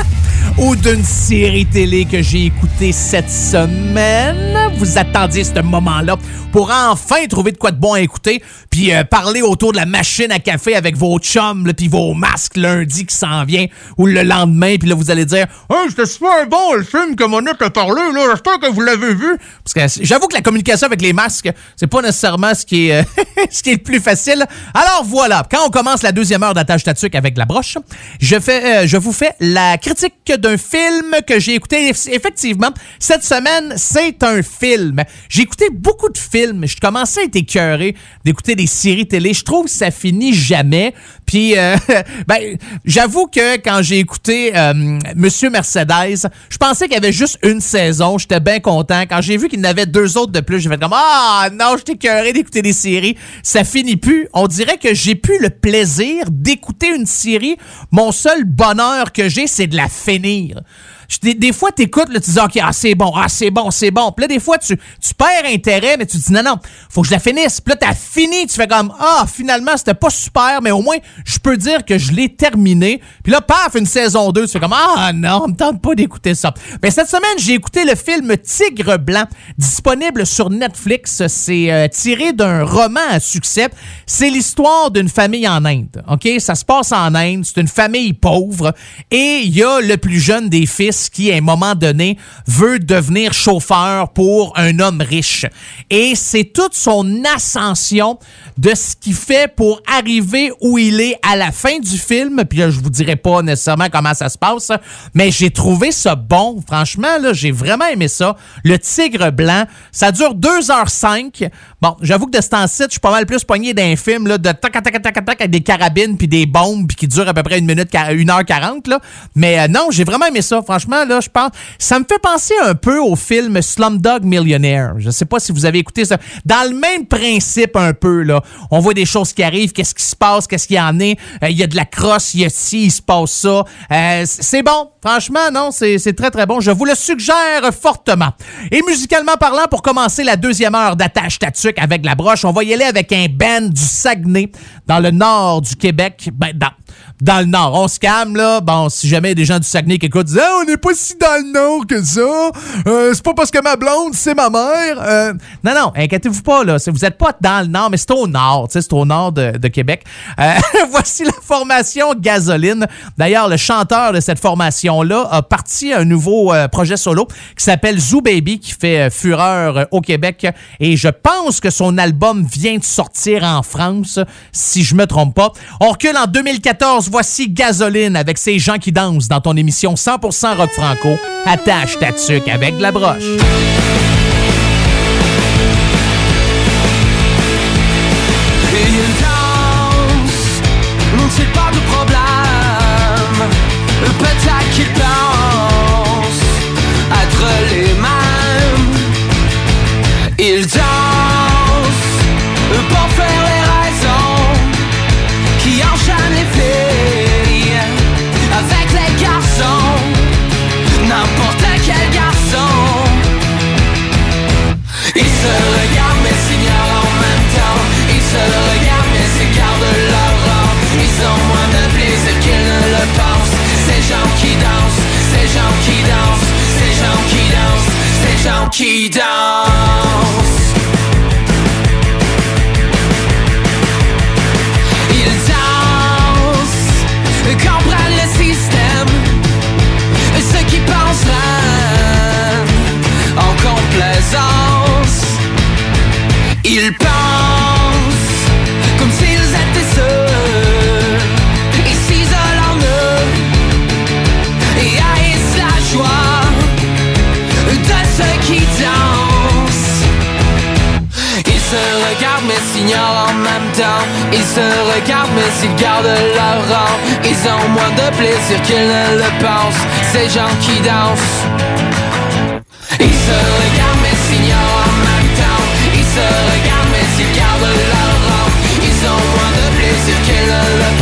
ou d'une série télé que j'ai écoutée cette semaine. Vous attendiez ce moment-là pour enfin trouver de quoi de bon à écouter, puis euh, parler autour de la machine à café avec vos chums, puis vos masques lundi qui s'en vient, ou le lendemain, puis là, vous allez dire « Hey, c'était super bon le film que Monique a parlé, là, j'espère que vous l'avez vu. » Parce que j'avoue que la communication avec les masques, c'est pas nécessairement ce qui est, euh, ce qui est le plus facile. Alors voilà, quand on commence la deuxième heure d'attache tatuque avec la broche, je, fais, euh, je vous fais la critique d'un film que j'ai écouté. Effectivement, cette semaine, c'est un film. Écouté beaucoup de films. Je commençais à être écœuré d'écouter des séries télé. Je trouve que ça finit jamais. Puis, euh, ben, j'avoue que quand j'ai écouté euh, Monsieur Mercedes, je pensais qu'il y avait juste une saison. J'étais bien content. Quand j'ai vu qu'il y en avait deux autres de plus, j'ai fait comme Ah non, j'étais écœuré d'écouter des séries. Ça finit plus. On dirait que j'ai plus le plaisir d'écouter une série. Mon seul bonheur que j'ai, c'est de la finir. Des, fois, t'écoutes, là, tu dis, OK, ah, c'est bon, ah, c'est bon, c'est bon. Puis là, des fois, tu, tu perds intérêt, mais tu dis, non, non, faut que je la finisse. Puis là, t'as fini, tu fais comme, ah, finalement, c'était pas super, mais au moins, je peux dire que je l'ai terminé. Puis là, paf, une saison 2, tu fais comme, ah, non, on me tente pas d'écouter ça. Mais cette semaine, j'ai écouté le film Tigre Blanc, disponible sur Netflix. C'est euh, tiré d'un roman à succès. C'est l'histoire d'une famille en Inde. OK? Ça se passe en Inde. C'est une famille pauvre. Et il y a le plus jeune des fils qui, à un moment donné, veut devenir chauffeur pour un homme riche. Et c'est toute son ascension de ce qu'il fait pour arriver où il est à la fin du film. Puis là, je vous dirai pas nécessairement comment ça se passe, mais j'ai trouvé ça bon. Franchement, là, j'ai vraiment aimé ça. Le Tigre Blanc, ça dure 2h05. Bon, j'avoue que de ce temps-ci, je suis pas mal plus poigné d'un film là, de tac, tac, tac, tac, tac, avec des carabines puis des bombes puis qui durent à peu près une minute, 1h40. Là. Mais euh, non, j'ai vraiment aimé ça. Franchement, franchement, là, je pense, ça me fait penser un peu au film Slumdog Millionaire. Je sais pas si vous avez écouté ça. Dans le même principe un peu, là. On voit des choses qui arrivent, qu'est-ce qui se passe, qu'est-ce qu'il y en est. Euh, Il y a de la crosse, il y a ci, il se passe ça. Euh, c'est bon. Franchement, non, c'est très, très bon. Je vous le suggère fortement. Et musicalement parlant, pour commencer la deuxième heure d'attache tatuc avec la broche, on va y aller avec un band du Saguenay, dans le nord du Québec. Ben, dans, dans le nord. On se calme, là. Bon, si jamais il y a des gens du Saguenay qui écoutent, disent, Ah, on n'est pas si dans le nord que ça. Euh, c'est pas parce que ma blonde, c'est ma mère. Euh, non, non, inquiétez-vous pas, là. Vous n'êtes pas dans le nord, mais c'est au nord. C'est au nord de, Québec. Euh, voici la formation Gasoline. D'ailleurs, le chanteur de cette formation-là a parti un nouveau projet solo qui s'appelle Zoo Baby, qui fait fureur au Québec. Et je pense que son album vient de sortir en France, si je me trompe pas. On recule en 2014. Voici Gasoline avec ces gens qui dansent dans ton émission 100% rock franco. Attache ta tuque avec de la broche. Peut-être ces gens en même temps. Ils se regardent mais s'ils gardent leur rang Ils ont moins de plaisir qu'ils ne le pensent. Ces gens qui dansent. Ils se regardent mais s'ignorent en même temps. Ils se regardent mais s'ils gardent leur rang Ils ont moins de plaisir qu'ils ne le pensent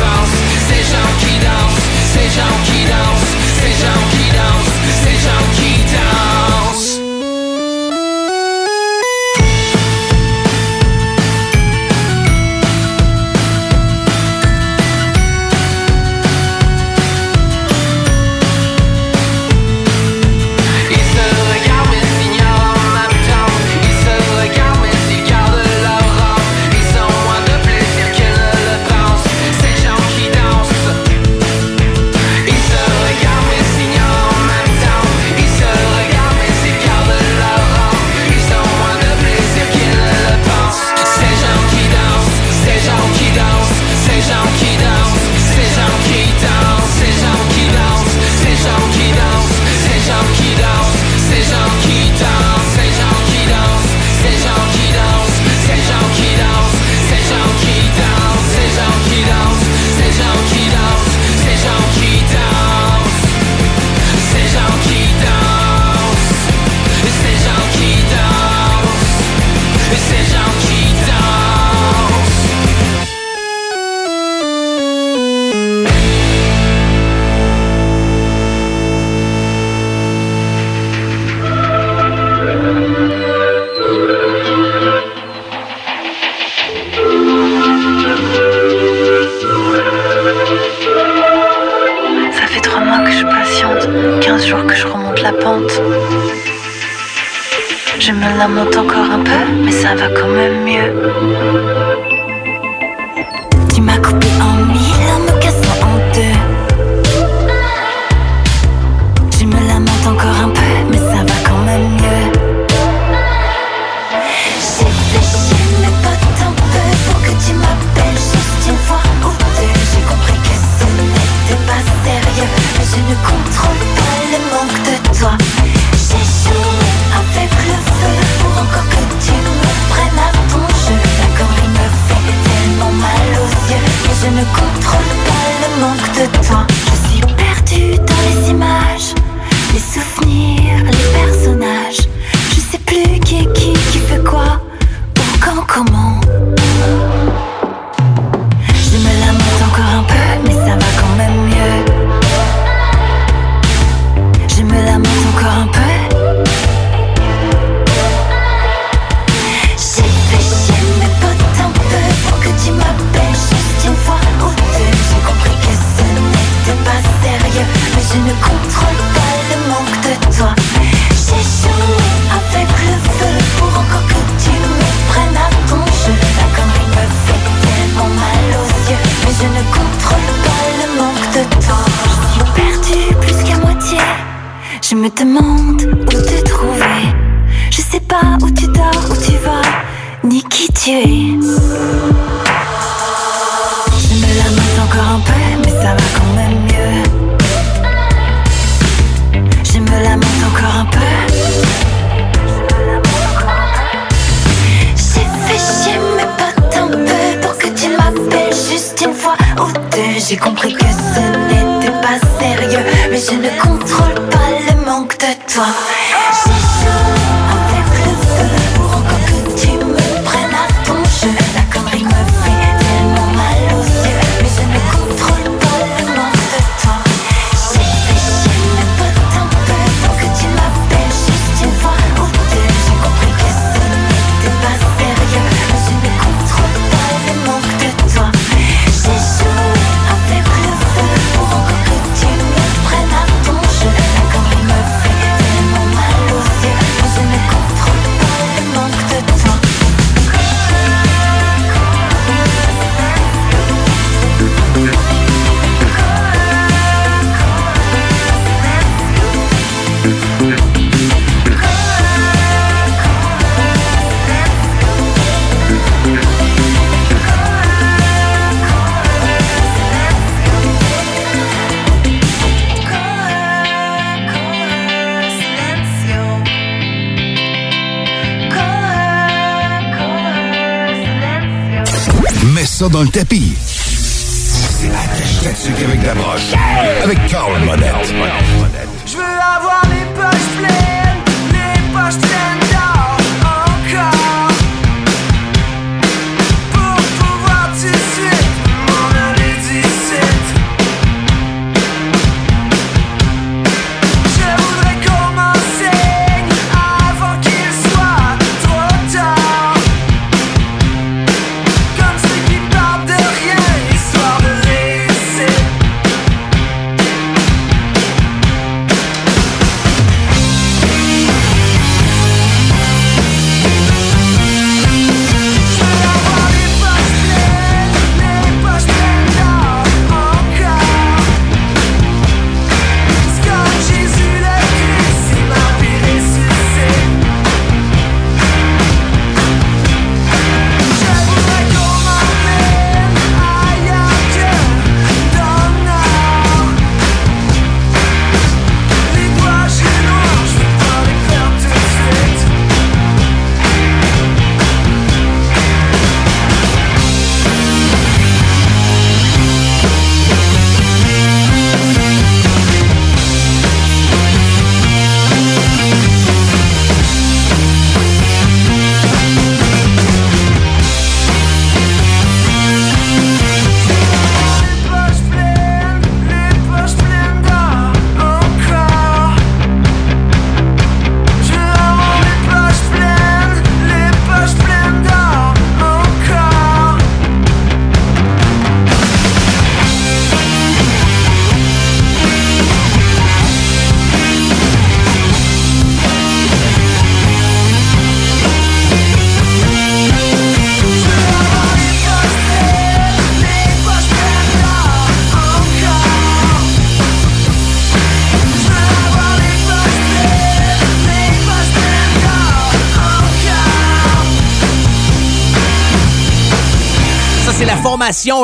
Me lamente encore un peu, mais ça va quand même mieux.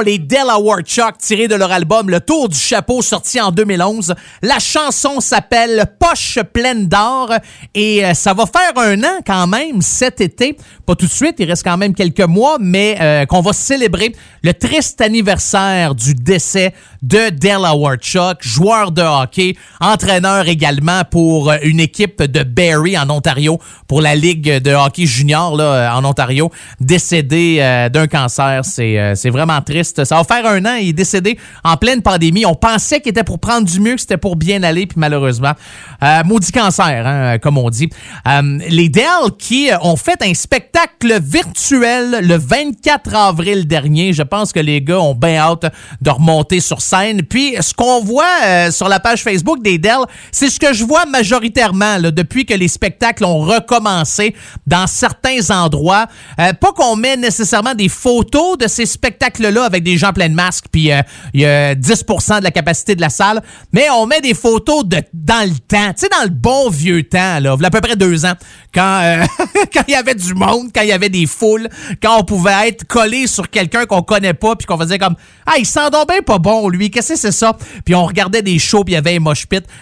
Les Delaware Chuck, tiré de leur album Le Tour du Chapeau, sorti en 2011. La chanson s'appelle Poche pleine d'or et euh, ça va faire un an quand même cet été. Pas tout de suite, il reste quand même quelques mois, mais euh, qu'on va célébrer le triste anniversaire du décès de Delaware Chuck, joueur de hockey, entraîneur également pour euh, une équipe de Barrie en Ontario, pour la Ligue de hockey junior là, en Ontario, décédé euh, d'un cancer. C'est euh, vraiment triste. Ça va faire un an, il est décédé en pleine pandémie. On pensait qu'il était pour prendre du mieux, que c'était pour bien aller, puis malheureusement, euh, maudit cancer, hein, comme on dit. Euh, les Dell qui ont fait un spectacle virtuel le 24 avril dernier. Je pense que les gars ont bien hâte de remonter sur scène. Puis ce qu'on voit euh, sur la page Facebook des Dell, c'est ce que je vois majoritairement là, depuis que les spectacles ont recommencé dans certains endroits. Euh, pas qu'on met nécessairement des photos de ces spectacles-là avec des gens pleins de masques, puis euh, il y a 10% de la capacité de la salle, mais on met des photos de dans le temps, tu sais, dans le bon vieux temps, là, à peu près deux ans, quand quand il y avait du monde, quand il y avait des foules, quand on pouvait être collé sur quelqu'un qu'on connaît pas, puis qu'on faisait comme ah il sent donc bien pas bon lui, qu'est-ce que c'est ça Puis on regardait des shows, puis il y avait un.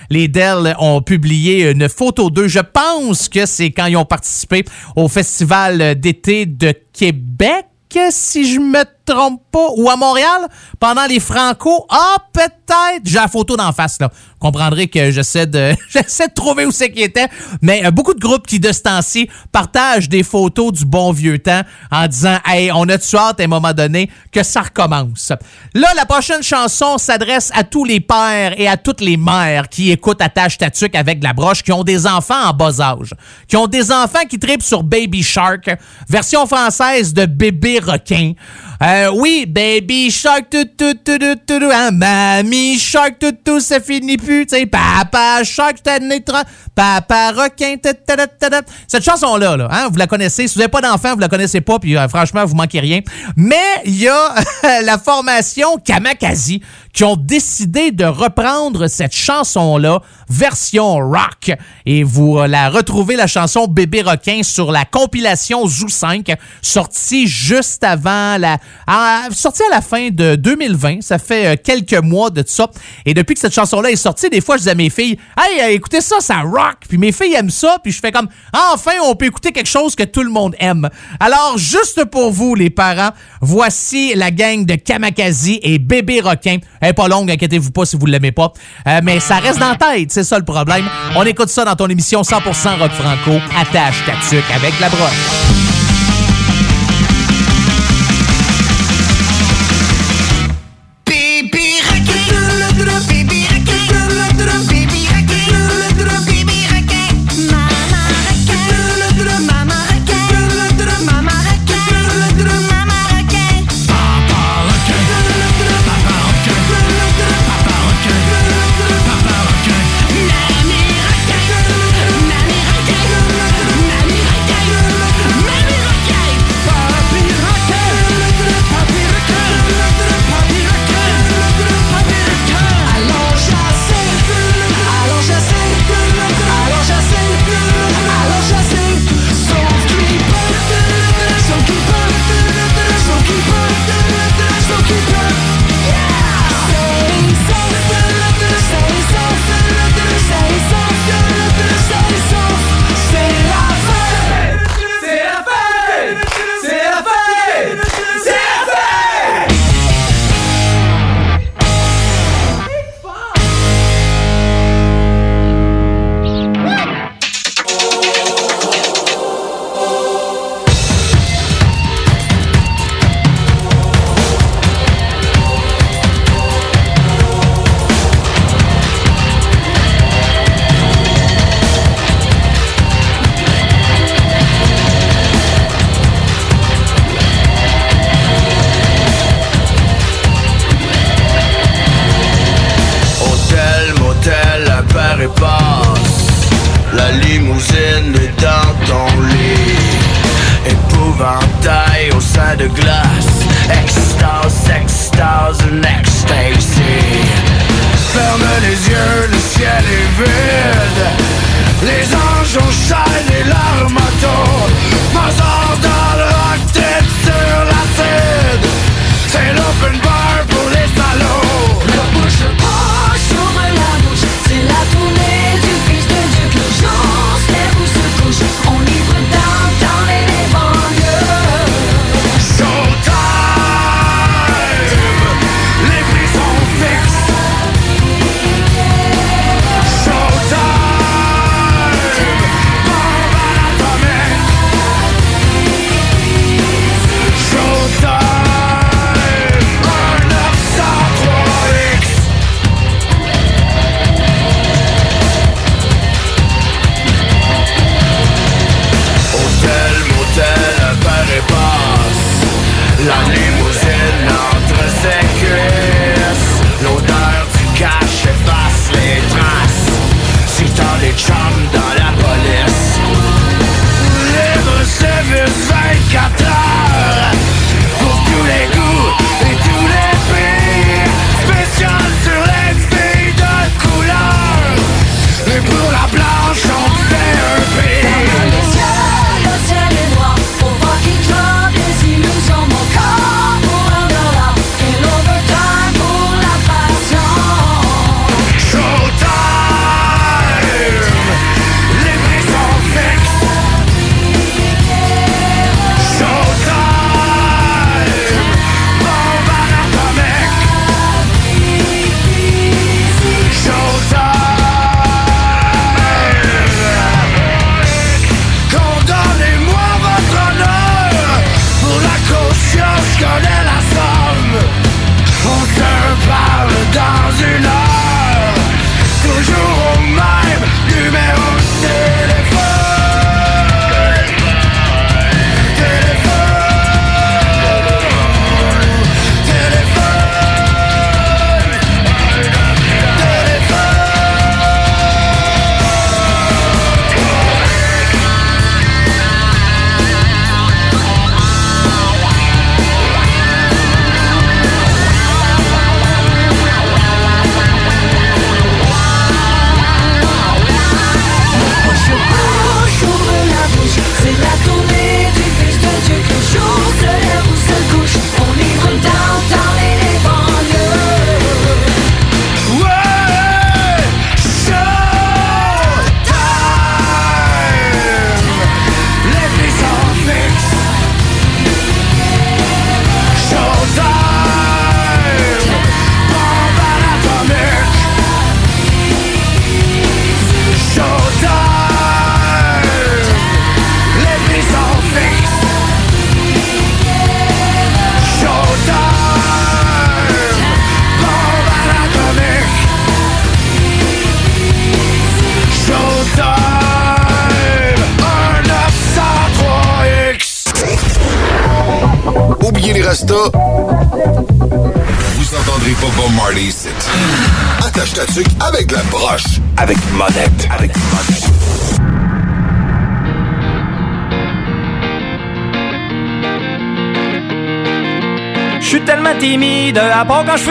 Les Dell ont publié une photo d'eux. Je pense que c'est quand ils ont participé au festival d'été de Québec si je me trompe pas, ou à Montréal, pendant les Franco. Ah, peut-être. J'ai la photo d'en face, là. Vous comprendrez que j'essaie de, j'essaie de trouver où c'est qu'il était. Mais euh, beaucoup de groupes qui, de ce temps-ci, partagent des photos du bon vieux temps en disant, hey, on a-tu hâte à un moment donné que ça recommence. Là, la prochaine chanson s'adresse à tous les pères et à toutes les mères qui écoutent Attache Tatuc avec de la broche, qui ont des enfants en bas âge, qui ont des enfants qui tripent sur Baby Shark, version française de Bébé requin. Euh, oui, Baby Shark, tout, tout, tout, tout, tout, tout, hein, Mamie Shark, tout, tout, ça finit plus, tu sais, Papa Shark, t'as Papa requin, ta, ta, ta. Cette chanson-là, là, hein, vous la connaissez. Si vous n'avez pas d'enfant, vous la connaissez pas, puis euh, franchement, vous manquez rien. Mais il y a la formation Kamakazi qui ont décidé de reprendre cette chanson-là, version rock. Et vous euh, la retrouvez, la chanson Bébé requin, sur la compilation Zoo 5, sortie juste avant la... à- sortie à la fin de 2020. Ça fait euh, quelques mois de ça. Et depuis que cette chanson-là est sortie, des fois, je dis à mes filles, « Hey, euh, écoutez ça, ça rock! » Puis mes filles aiment ça, puis je fais comme, « Enfin, on peut écouter quelque chose que tout le monde aime. » Alors, juste pour vous, les parents, voici la gang de Kamakazi et Bébé requin. Elle pas longue, inquiétez-vous pas si vous l'aimez pas. Euh, mais ça reste dans la tête, c'est ça le problème. On écoute ça dans ton émission 100% rock franco. Attache ta tuque avec la broche.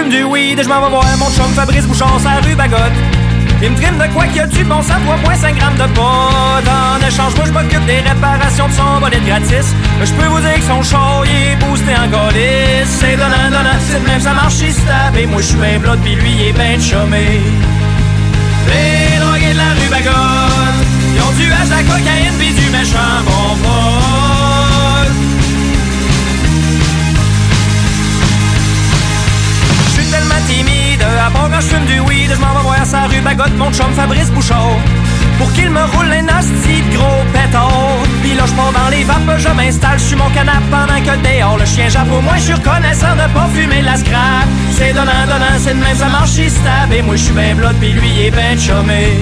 Du weed, je m'en vais voir mon chum Fabrice Bouchard sa rue Bagotte. Il me trime de quoi qu'il y a du bon sang, 3.5 grammes de pot. En échange, moi je m'occupe des réparations de son bolide gratis. Je peux vous dire que son show, il est boosté en colis. C'est donnant, donnant, c'est de même, ça marche, il se. Et moi je suis bien pis lui il est ben chômé. Les drogués de la rue Bagotte, ils ont du hache, la cocaïne, pis du méchant bon fume du weed, je m'en vais voir sa rue Bagotte, mon chum Fabrice Bouchard. Pour qu'il me roule un de gros pétard. Pis là, je dans les vapes, je m'installe sur mon canapé pendant que dehors le chien jappe. Moins, je suis reconnaissant de pas fumer la scrap. C'est donnant, donnant, c'est de même, ça marche, il. Et moi, je suis ben blood, pis lui, il est ben chômé.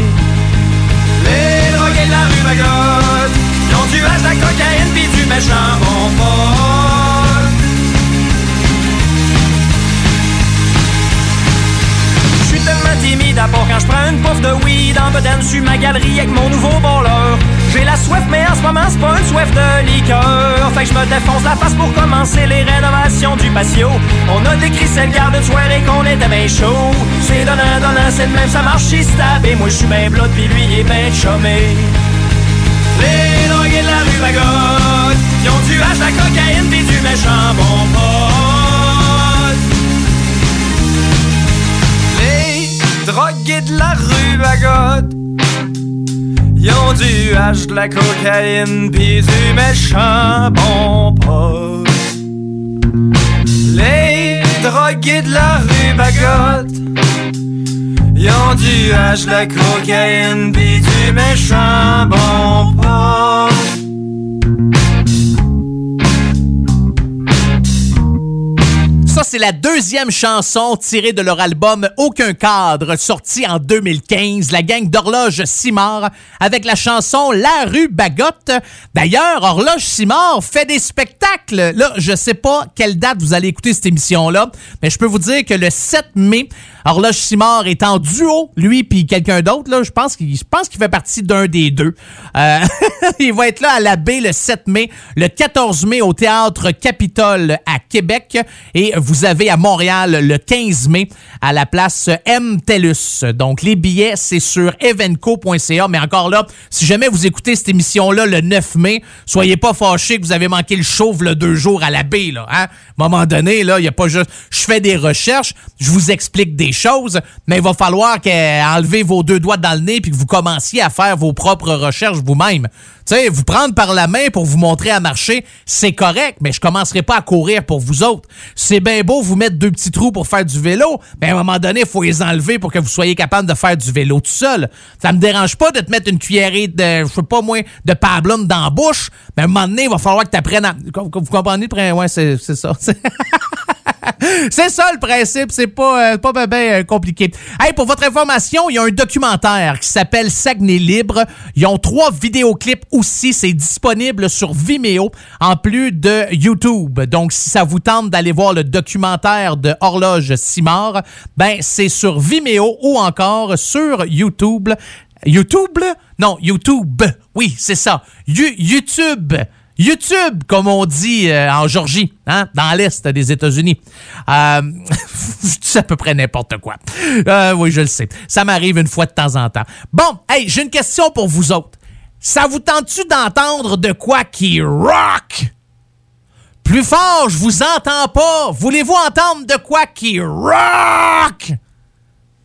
Quand je prends une pouffe de weed en bedaine sur ma galerie avec mon nouveau bowler. J'ai la soif, mais en ce moment, c'est pas une soif de liqueur. Fait que je me défonce la face pour commencer les rénovations du patio. On a décrit cette garde de soirée qu'on était bien chaud. C'est donnant, donnant, c'est même, ça marche, il se moi, je suis bien blood, pis lui, il est ben chômé. Les drogués de la rue Bagotte, ils ont du hache, la cocaïne, pis du méchant bon drogués de la rue Bagotte. Ils ont du hache, de la cocaïne pis du méchant bon pot. Les drogués de la rue Bagotte. Ils ont du hache, de la cocaïne pis du méchant bon pot c'est la deuxième chanson tirée de leur album Aucun cadre, sorti en 2015. La gang d'Horloge Simard avec la chanson La rue Bagotte. D'ailleurs, Horloge Simard fait des spectacles. Là, je sais pas quelle date vous allez écouter cette émission-là, mais je peux vous dire que le 7 mai, Horloge Simard est en duo, lui puis quelqu'un d'autre. Là, je pense qu'il, pense qu'il fait partie d'un des deux. Euh, il va être là à la baie le 7 mai, le 14 mai au théâtre Capitole à Québec et vous avez à Montréal le 15 mai à la place M. Donc les billets c'est sur evenco.ca. Mais encore là, si jamais vous écoutez cette émission-là le 9 mai, soyez pas fâchés que vous avez manqué le chauve le deux jours à la baie. Là, hein? À un moment donné, là, il y a pas juste. Je fais des recherches, je vous explique des choses, mais il va falloir qu'enlever vos deux doigts dans le nez puis que vous commenciez à faire vos propres recherches vous-même. Sais, vous prendre par la main pour vous montrer à marcher, c'est correct, mais je commencerai pas à courir pour vous autres. C'est bien beau vous mettre deux petits trous pour faire du vélo, mais à un moment donné, il faut les enlever pour que vous soyez capable de faire du vélo tout seul. Ça me dérange pas de te mettre une cuillerée de, je sais pas moi, de pablum dans la bouche, mais à un moment donné, il va falloir que tu apprennes à... Vous comprenez? Ouais, c'est ça. C'est ça le principe, c'est pas, euh, pas ben, ben, compliqué. Hey, pour votre information, il y a un documentaire qui s'appelle Saguenay Libre. Ils ont trois vidéoclips aussi, c'est disponible sur Vimeo en plus de YouTube. Donc si ça vous tente d'aller voir le documentaire de Horloge Simard, ben c'est sur Vimeo ou encore sur YouTube. YouTube? Non, YouTube. Oui, c'est ça. You- YouTube. YouTube, comme on dit euh, en Georgie, hein, dans l'Est des États-Unis. Euh, à peu près n'importe quoi. Euh, oui, je le sais. Ça m'arrive une fois de temps en temps. Bon, hey, j'ai une question pour vous autres. Ça vous tente-tu d'entendre de quoi qui rock? Plus fort, je vous entends pas. Voulez-vous entendre de quoi qui rock?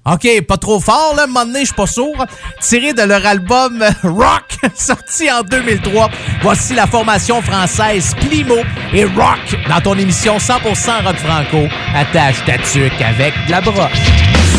OK, pas trop fort, là. Un moment donné, je suis pas sourd. Tiré de leur album euh, Rock, sorti en 2003. Voici la formation française Plimo et Rock dans ton émission 100% Rock Franco. Attache ta tuque avec de la broche.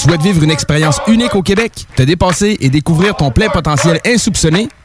Tu souhaites vivre une expérience unique au Québec, te dépasser et découvrir ton plein potentiel insoupçonné?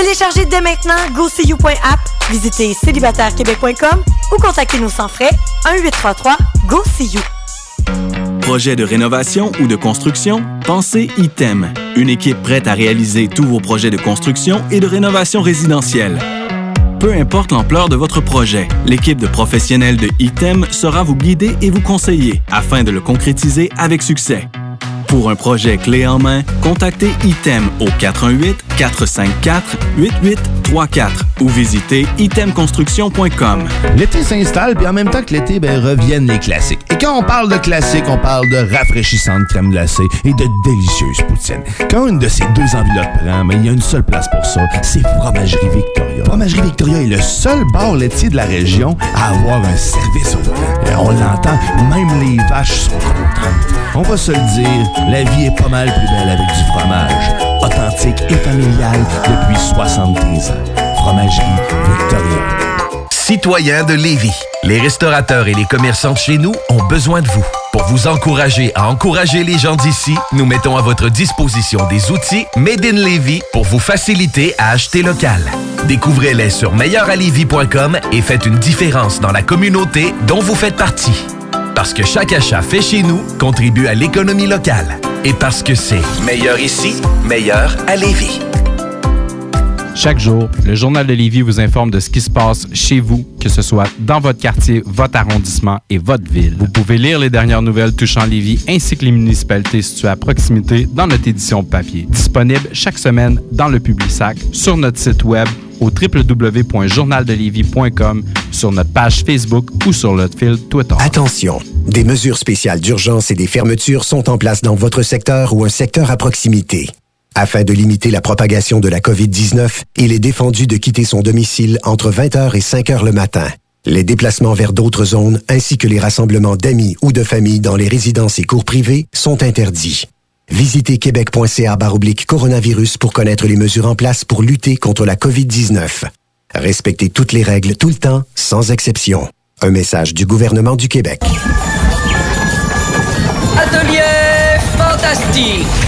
Téléchargez dès maintenant GoSeeYou.app, visitez célibatairequebec.com ou contactez-nous sans frais 1-833-GO-SEE-YOU. Projet de rénovation ou de construction? Pensez ITEM. Une équipe prête à réaliser tous vos projets de construction et de rénovation résidentielle. Peu importe l'ampleur de votre projet, l'équipe de professionnels de ITEM sera vous guider et vous conseiller afin de le concrétiser avec succès. Pour un projet clé en main, contactez ITEM au 418-454-8834 ou visitez itemconstruction.com. L'été s'installe, puis en même temps que l'été, ben, reviennent les classiques. Et quand on parle de classiques, on parle de rafraîchissante crème glacée et de délicieuse poutine. Quand une de ces deux enveloppes prend, mais il y a une seule place pour ça, c'est Fromagerie Victoria. Fromagerie Victoria est le seul bar laitier de la région à avoir un service au volant. Et on l'entend, même les vaches sont contentes. On va se le dire, la vie est pas mal plus belle avec du fromage. Authentique et familial depuis 73 ans. Fromagerie Victoria. Citoyens de Lévis, les restaurateurs et les commerçants de chez nous ont besoin de vous. Pour vous encourager à encourager les gens d'ici, nous mettons à votre disposition des outils Made in Lévis pour vous faciliter à acheter local. Découvrez-les sur meilleuralevis.com et faites une différence dans la communauté dont vous faites partie. Parce que chaque achat fait chez nous contribue à l'économie locale. Et parce que c'est meilleur ici, meilleur à Lévis. Chaque jour, le Journal de Lévis vous informe de ce qui se passe chez vous, que ce soit dans votre quartier, votre arrondissement et votre ville. Vous pouvez lire les dernières nouvelles touchant Lévis ainsi que les municipalités situées à proximité dans notre édition papier. Disponible chaque semaine dans le Publisac, sur notre site web au www.journaldelévis.com, sur notre page Facebook ou sur notre fil Twitter. Attention, des mesures spéciales d'urgence et des fermetures sont en place dans votre secteur ou un secteur à proximité. Afin de limiter la propagation de la COVID-19, il est défendu de quitter son domicile entre 20h et 5h le matin. Les déplacements vers d'autres zones ainsi que les rassemblements d'amis ou de familles dans les résidences et cours privés sont interdits. Visitez québec.ca baroblique coronavirus pour connaître les mesures en place pour lutter contre la COVID-19. Respectez toutes les règles tout le temps, sans exception. Un message du gouvernement du Québec. Atelier fantastique.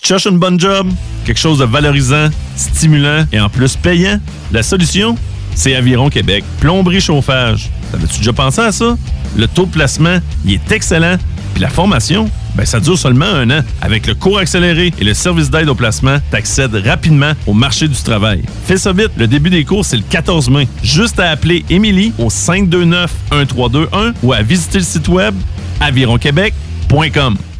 tu cherches une bonne job? Quelque chose de valorisant, stimulant et en plus payant? La solution? C'est Aviron Québec. Plomberie chauffage. T'avais-tu déjà pensé à ça? Le taux de placement, il est excellent. Puis la formation, ben ça dure seulement un an. Avec le cours accéléré et le service d'aide au placement, t'accèdes rapidement au marché du travail. Fais ça vite, le début des cours, c'est le 14 mai. Juste à appeler Émilie au 529-1321 ou à visiter le site web avironquebec.com.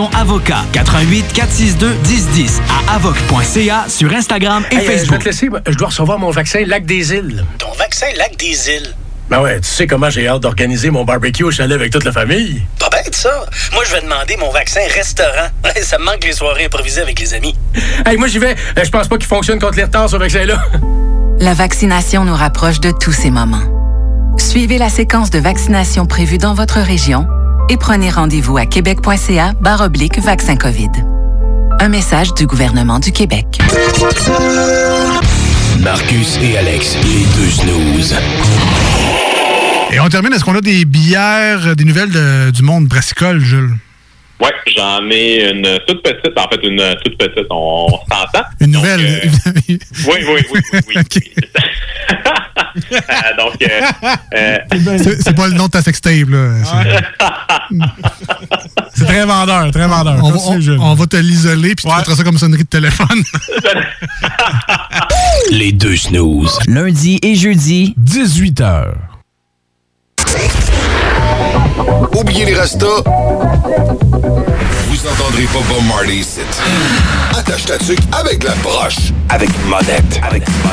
Avocat. 88 462 1010 à avoc.ca sur Instagram et Hey, euh, je vais Facebook. te laisser. Je dois recevoir mon vaccin Lac des Îles. Ton vaccin Lac des Îles? Ben ouais, tu sais comment j'ai hâte d'organiser mon barbecue au chalet avec toute la famille. Pas bête, ça. Moi, je vais demander mon vaccin restaurant. Ça me manque les soirées improvisées avec les amis. Hey, moi j'y vais. Euh, Je pense pas qu'il fonctionne contre les retards, ce vaccin-là. La vaccination nous rapproche de tous ces moments. Suivez la séquence de vaccination prévue dans votre région et prenez rendez-vous à québec.ca oblique vaccin COVID. Un message du gouvernement du Québec. Marcus et Alex, les deux snooze. Et on termine, est-ce qu'on a des bières, euh, des nouvelles de- du monde brassicole, Jules? Ouais, j'en ai une toute petite, en fait, une toute petite, on s'entend. Une nouvelle? Oui, oui, oui, oui, oui. Euh, donc, euh, euh, C'est c'est pas le nom de ta sextape, là. C'est- C'est très vendeur, très vendeur. On, va- on- on va te l'isoler, puis tu mettras ça comme sonnerie de téléphone. Les deux snooze. Lundi et jeudi, 18h. Oubliez les restos. Vous entendrez pas Bob Marley ici. Attache ta tuque avec la broche. Avec monette. Avec Vous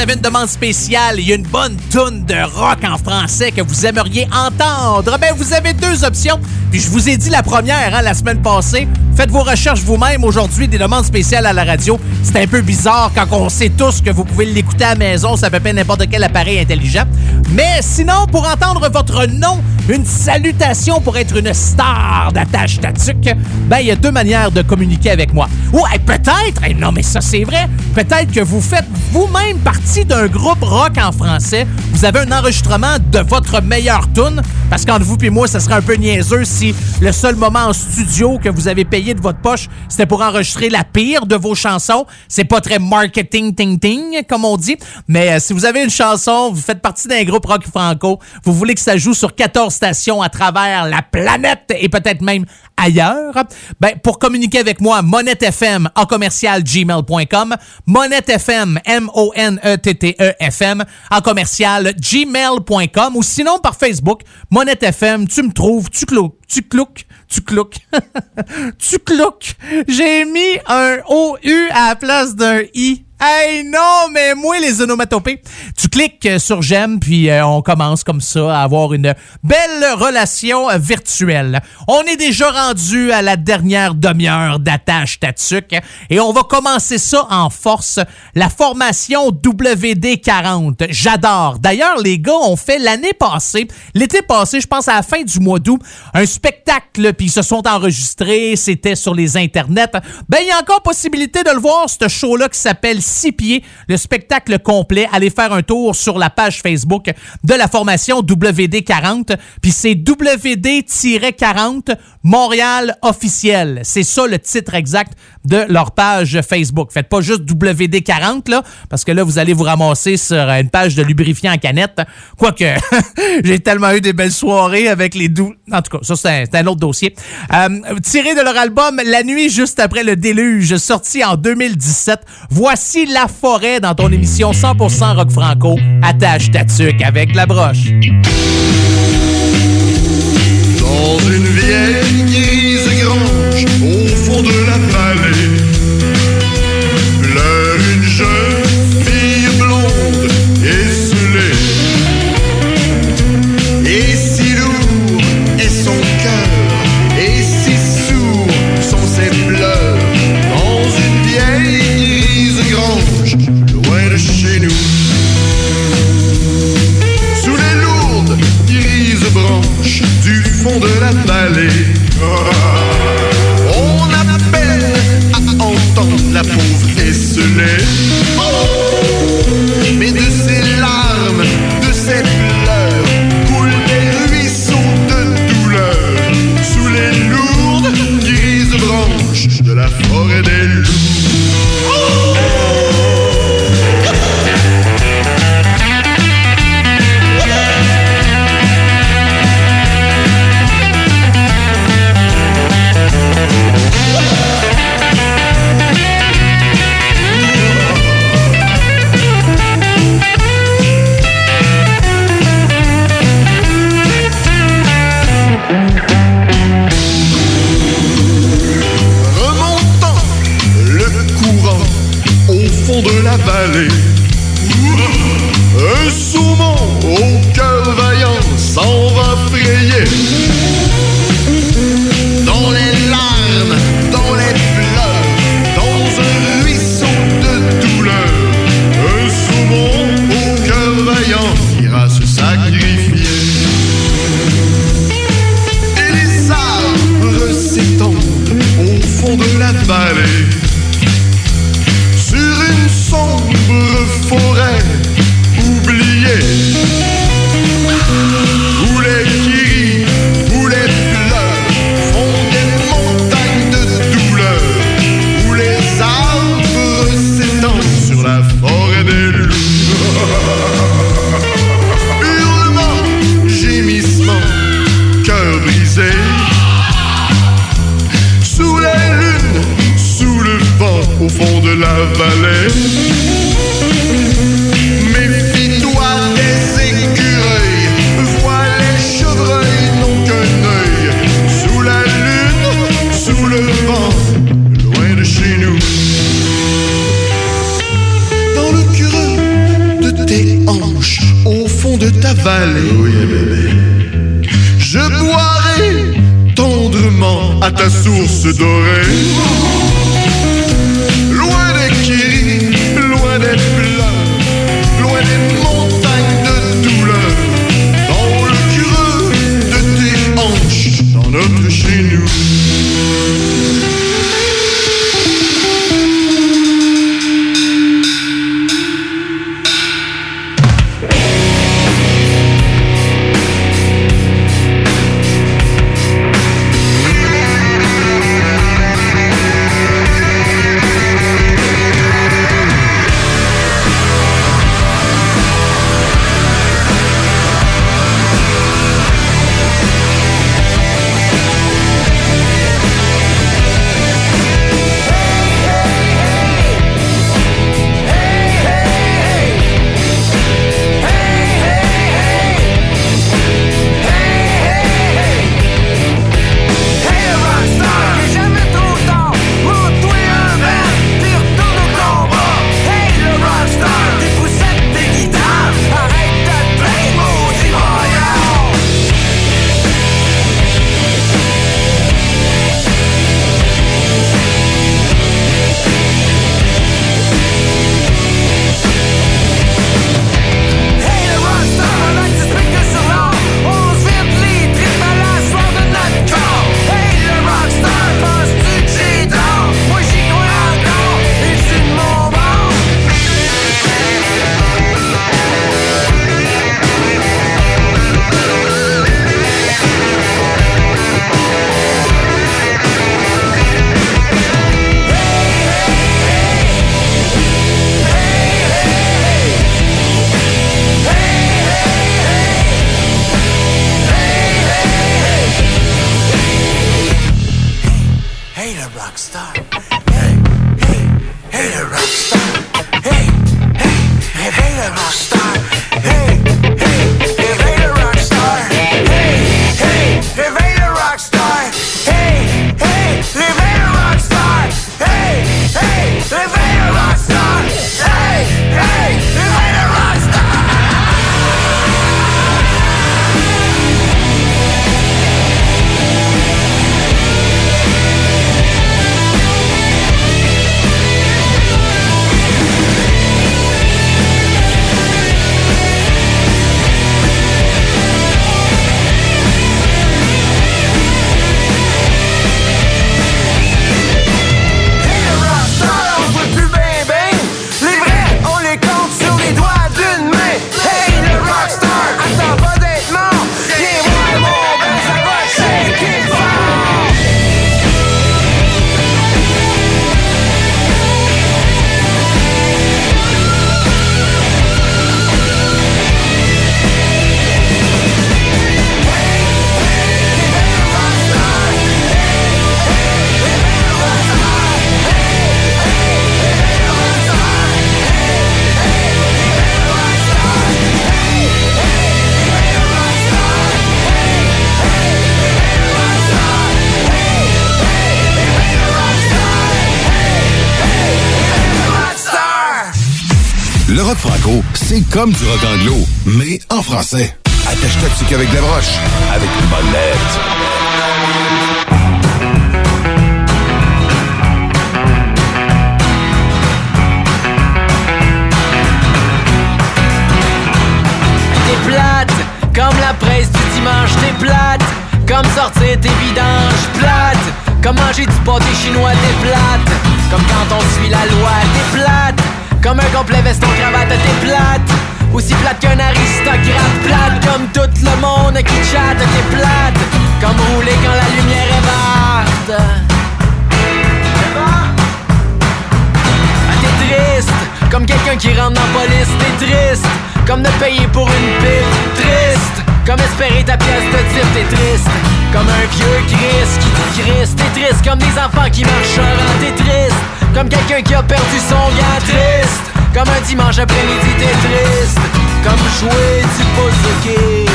avez une demande spéciale, il y a une bonne toune de rock en français que vous aimeriez entendre. Ben, vous avez deux options. Puis je vous ai dit la première hein, la semaine passée. Faites vos recherches vous-même aujourd'hui des demandes spéciales à la radio. C'est un peu bizarre quand on sait tous que vous pouvez l'écouter à la maison, ça peut pas n'importe quel appareil intelligent. Mais sinon, pour entendre votre nom, une salutation pour être une star d'attache tatuc, ben il y a deux manières de communiquer avec moi. Ou hey, peut-être, hey, non mais ça c'est vrai, peut-être que vous faites vous-même partie d'un groupe rock en français. Vous avez un enregistrement de votre meilleure tune, parce qu'entre vous et moi, ça serait un peu niaiseux si le seul moment en studio que vous avez payé de votre poche, c'était pour enregistrer la pire de vos chansons. C'est pas très marketing ting ting comme on dit, mais euh, si vous avez une chanson, vous faites partie d'un groupe rock franco, vous voulez que ça joue sur 14 stations à travers la planète et peut-être même ailleurs, ben pour communiquer avec moi, Monette FM en commercial gmail.com, Monette FM M O N E T T E F M en commercial gmail.com ou sinon par Facebook, Monette FM, tu me trouves, tu cloues, tu clouques, tu clouques. tu clouques. J'ai mis un O-U à la place d'un I. Hey non, mais moi les onomatopées. Tu cliques euh, sur j'aime puis euh, on commence comme ça à avoir une belle relation virtuelle. On est déjà rendu à la dernière demi-heure d'attache Tatuc et on va commencer ça en force. La formation WD40. J'adore. D'ailleurs, les gars ont fait l'année passée, l'été passé, je pense à la fin du mois d'août, un spectacle puis ils se sont enregistrés, c'était sur les internets. Ben il y a encore possibilité de le voir ce show là qui s'appelle six pieds, le spectacle complet. Allez faire un tour sur la page Facebook de la formation WD40. Puis c'est WD-40 Montréal officiel. C'est ça le titre exact de leur page Facebook. Faites pas juste WD40, là, parce que là, vous allez vous ramasser sur une page de lubrifiant en canette. Quoique, j'ai tellement eu des belles soirées avec les doux. En tout cas, ça, c'est un, autre dossier. Euh, tiré de leur album La nuit juste après le déluge, sorti en 2017, voici La forêt dans ton émission 100% rock franco. Attache ta tuque avec la broche. Dans une vieille grise au fond de la fond de la vallée. On a peine à entendre la pauvre esselée. Un saumon au cœur vaillant s'en va frayer. C'est comme du rock anglo, mais en français. Attache-toi dessus avec la broche, avec une bonne lettre. T'es plate, comme la presse du dimanche, t'es plate, comme sortir tes vidanges, plate, comme manger du pâté chinois, t'es plate, comme quand on suit la loi, t'es plate, comme un complet veston cravate, t'es plate, aussi plate qu'un aristocrate, plate, comme tout le monde qui chatte, t'es plate, comme rouler quand la lumière est. Ah, T'es triste, comme quelqu'un qui rentre dans la police, t'es triste, comme de payer pour une pipe, triste, comme espérer ta pièce de type, t'es triste, comme un vieux Chris qui dit Christ, t'es triste, comme des enfants qui marchent t'es triste, comme quelqu'un qui a perdu son gars, triste, comme un dimanche après-midi, t'es triste, comme jouer du bouzouki.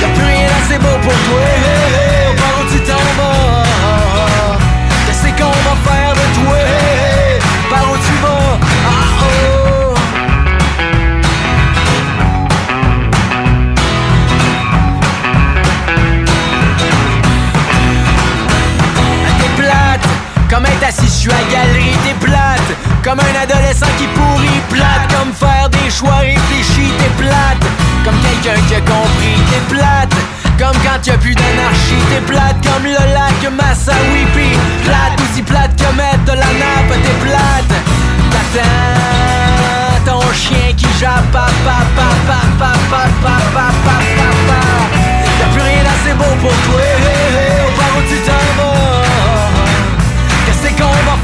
Y'a plus rien assez beau pour toi, où assis, je suis à galerie, t'es plate. Comme un adolescent qui pourrit, plate. Comme faire des choix réfléchis, t'es plate. Comme quelqu'un qui a compris, t'es plate. Comme quand y a plus d'anarchie, t'es plate comme le lac Massawipi Plate, aussi plate que mettre de la nappe, t'es plate T'attends ton chien qui jappe, papa, papa, papa, papa, papa, papa Y'a plus rien assez beau pour toi, par où tu t'en vas go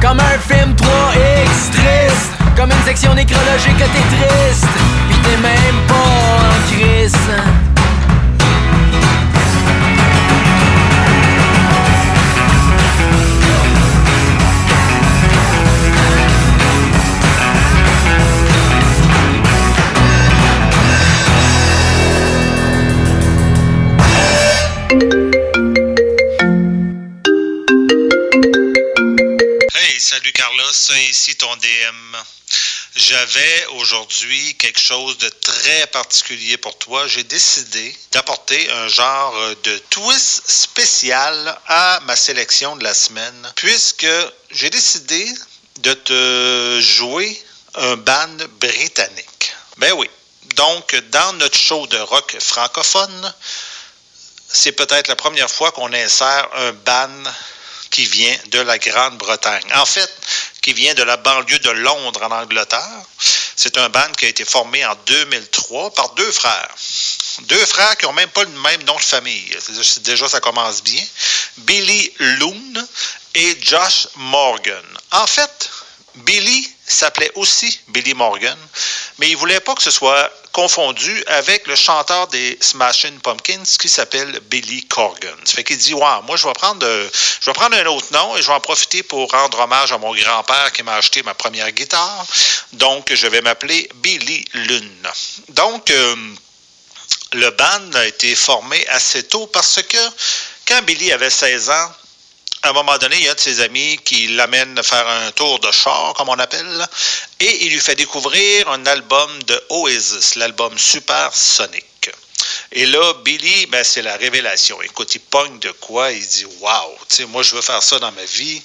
Comme un film 3X, triste Comme une section nécrologique, t'es triste Pis t'es même pas en crise salut Carlos, ici ton DM. J'avais aujourd'hui quelque chose de très particulier pour toi. J'ai décidé d'apporter un genre de twist spécial à ma sélection de la semaine, puisque j'ai décidé de te jouer un band britannique. Ben oui. Donc, dans notre show de rock francophone, c'est peut-être la première fois qu'on insère un band qui vient de la Grande-Bretagne. En fait, qui vient de la banlieue de Londres en Angleterre. C'est un band qui a été formé en 2003 par deux frères. Deux frères qui n'ont même pas le même nom de famille. Déjà, ça commence bien. Billy Loon et Josh Morgan. En fait, Billy s'appelait aussi Billy Morgan, mais il voulait pas que ce soit confondu avec le chanteur des Smashing Pumpkins qui s'appelle Billy Corgan. Ça fait qu'il dit, ouais, moi je vais prendre, euh, je vais prendre un autre nom et je vais en profiter pour rendre hommage à mon grand-père qui m'a acheté ma première guitare. Donc je vais m'appeler Billy Lune. Donc euh, le band a été formé assez tôt parce que quand Billy avait 16 ans, à un moment donné, il y a de ses amis qui l'amènent faire un tour de char, comme on appelle, et il lui fait découvrir un album de Oasis, l'album Super Sonic. Et là, Billy, ben, c'est la révélation. Écoute, il pogne de quoi? Il dit Waouh, moi, je veux faire ça dans ma vie.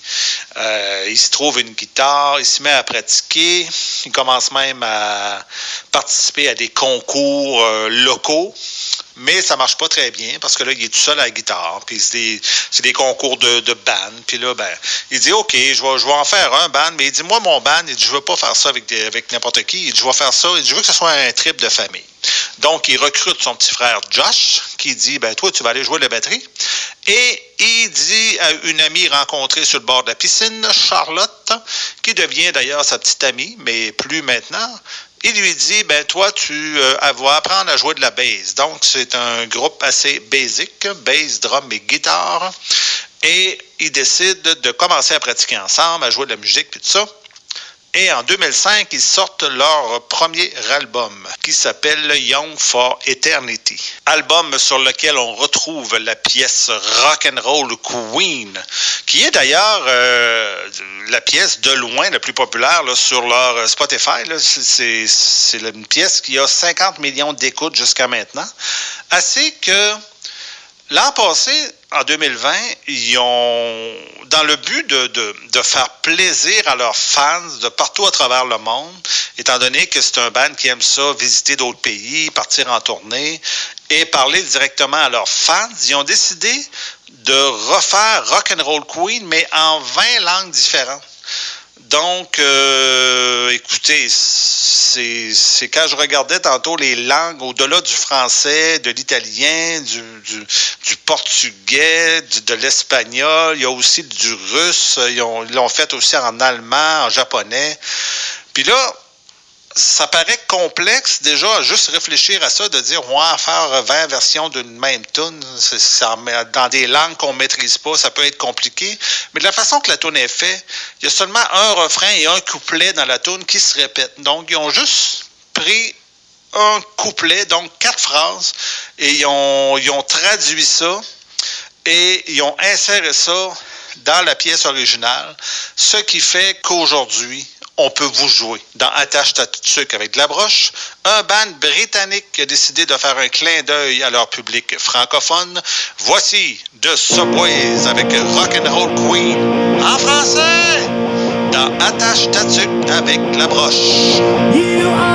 Euh, il se trouve une guitare, il se met à pratiquer. Il commence même à participer à des concours euh, locaux. Mais ça marche pas très bien parce que là, il est tout seul à la guitare. Puis c'est des, concours de, de band. Puis là, ben, il dit OK, je vais, en faire un band. Mais il dit Moi, mon band, il je veux pas faire ça avec, n'importe qui. Je vais faire ça. Il Je veux que ce soit un trip de famille. Donc, il recrute son petit frère Josh, qui dit Ben, toi, tu vas aller jouer la batterie. Et il dit à une amie rencontrée sur le bord de la piscine, Charlotte, qui devient d'ailleurs sa petite amie, mais plus maintenant. Il lui dit, ben toi, tu euh, vas apprendre à jouer de la bass. Donc, c'est un groupe assez basique, bass, drum et guitare. Et ils décident de commencer à pratiquer ensemble, à jouer de la musique, puis tout ça. Et en 2005, ils sortent leur premier album qui s'appelle Young for Eternity. Album sur lequel on retrouve la pièce Rock and Roll Queen, qui est d'ailleurs euh, la pièce de loin la plus populaire là, sur leur Spotify. c'est une pièce qui a 50 millions d'écoutes jusqu'à maintenant. Assez que L'an passé, en 2020, ils ont, dans le but de, de- de faire plaisir à leurs fans de partout à travers le monde, étant donné que c'est un band qui aime ça, visiter d'autres pays, partir en tournée et parler directement à leurs fans, ils ont décidé de refaire Rock and Roll Queen, mais en 20 langues différentes. Donc, euh, écoutez, c'est quand je regardais tantôt les langues au-delà du français, de l'italien, du, portugais, de l'espagnol, il y a aussi du russe, ils l'ont fait aussi en allemand, en japonais. Puis là, ça paraît complexe déjà à juste réfléchir à ça, de dire, ouais, faire 20 versions d'une même tune, dans des langues qu'on maîtrise pas, ça peut être compliqué. Mais de la façon que la tune est faite, il y a seulement un refrain et un couplet dans la tune qui se répètent. Donc, ils ont juste pris un couplet, donc quatre phrases, et ils ils ont traduit ça et ils ont inséré ça dans la pièce originale, ce qui fait qu'aujourd'hui, on peut vous jouer dans Attache ta avec de la broche, un band britannique a décidé de faire un clin d'œil à leur public francophone. Voici The Subways avec Rock and Roll Queen en français dans Attache ta avec la broche.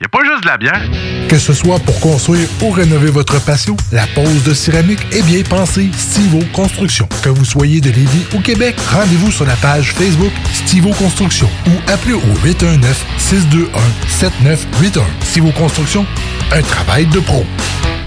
y a pas juste de la bière. Que ce soit pour construire ou rénover votre patio, la pose de céramique est bien pensée Stivo Construction. Que vous soyez de Lévis ou Québec, rendez-vous sur la page Facebook Stivo Construction ou appelez au 819-621-7981. Stivo Construction, un travail de pro.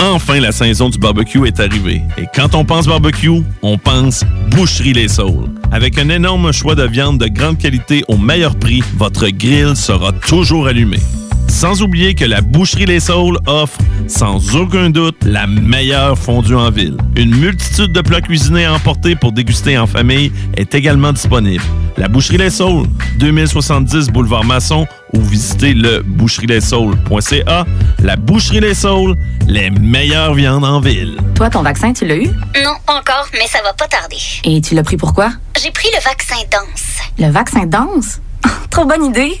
Enfin, la saison du barbecue est arrivée. Et quand on pense barbecue, on pense Boucherie Les Saules. Avec un énorme choix de viande de grande qualité au meilleur prix, votre grill sera toujours allumé. Sans oublier que la Boucherie Les Saules offre, sans aucun doute, la meilleure fondue en ville. Une multitude de plats cuisinés à emporter pour déguster en famille est également disponible. La Boucherie Les Saules, 2070 Boulevard Masson ou visitez le boucherieslessaules.ca. La Boucherie Les Saules, les meilleures viandes en ville. Toi, ton vaccin, tu l'as eu? Non, pas encore, mais ça va pas tarder. Et tu l'as pris pourquoi? J'ai pris le vaccin danse. Le vaccin danse? Trop bonne idée!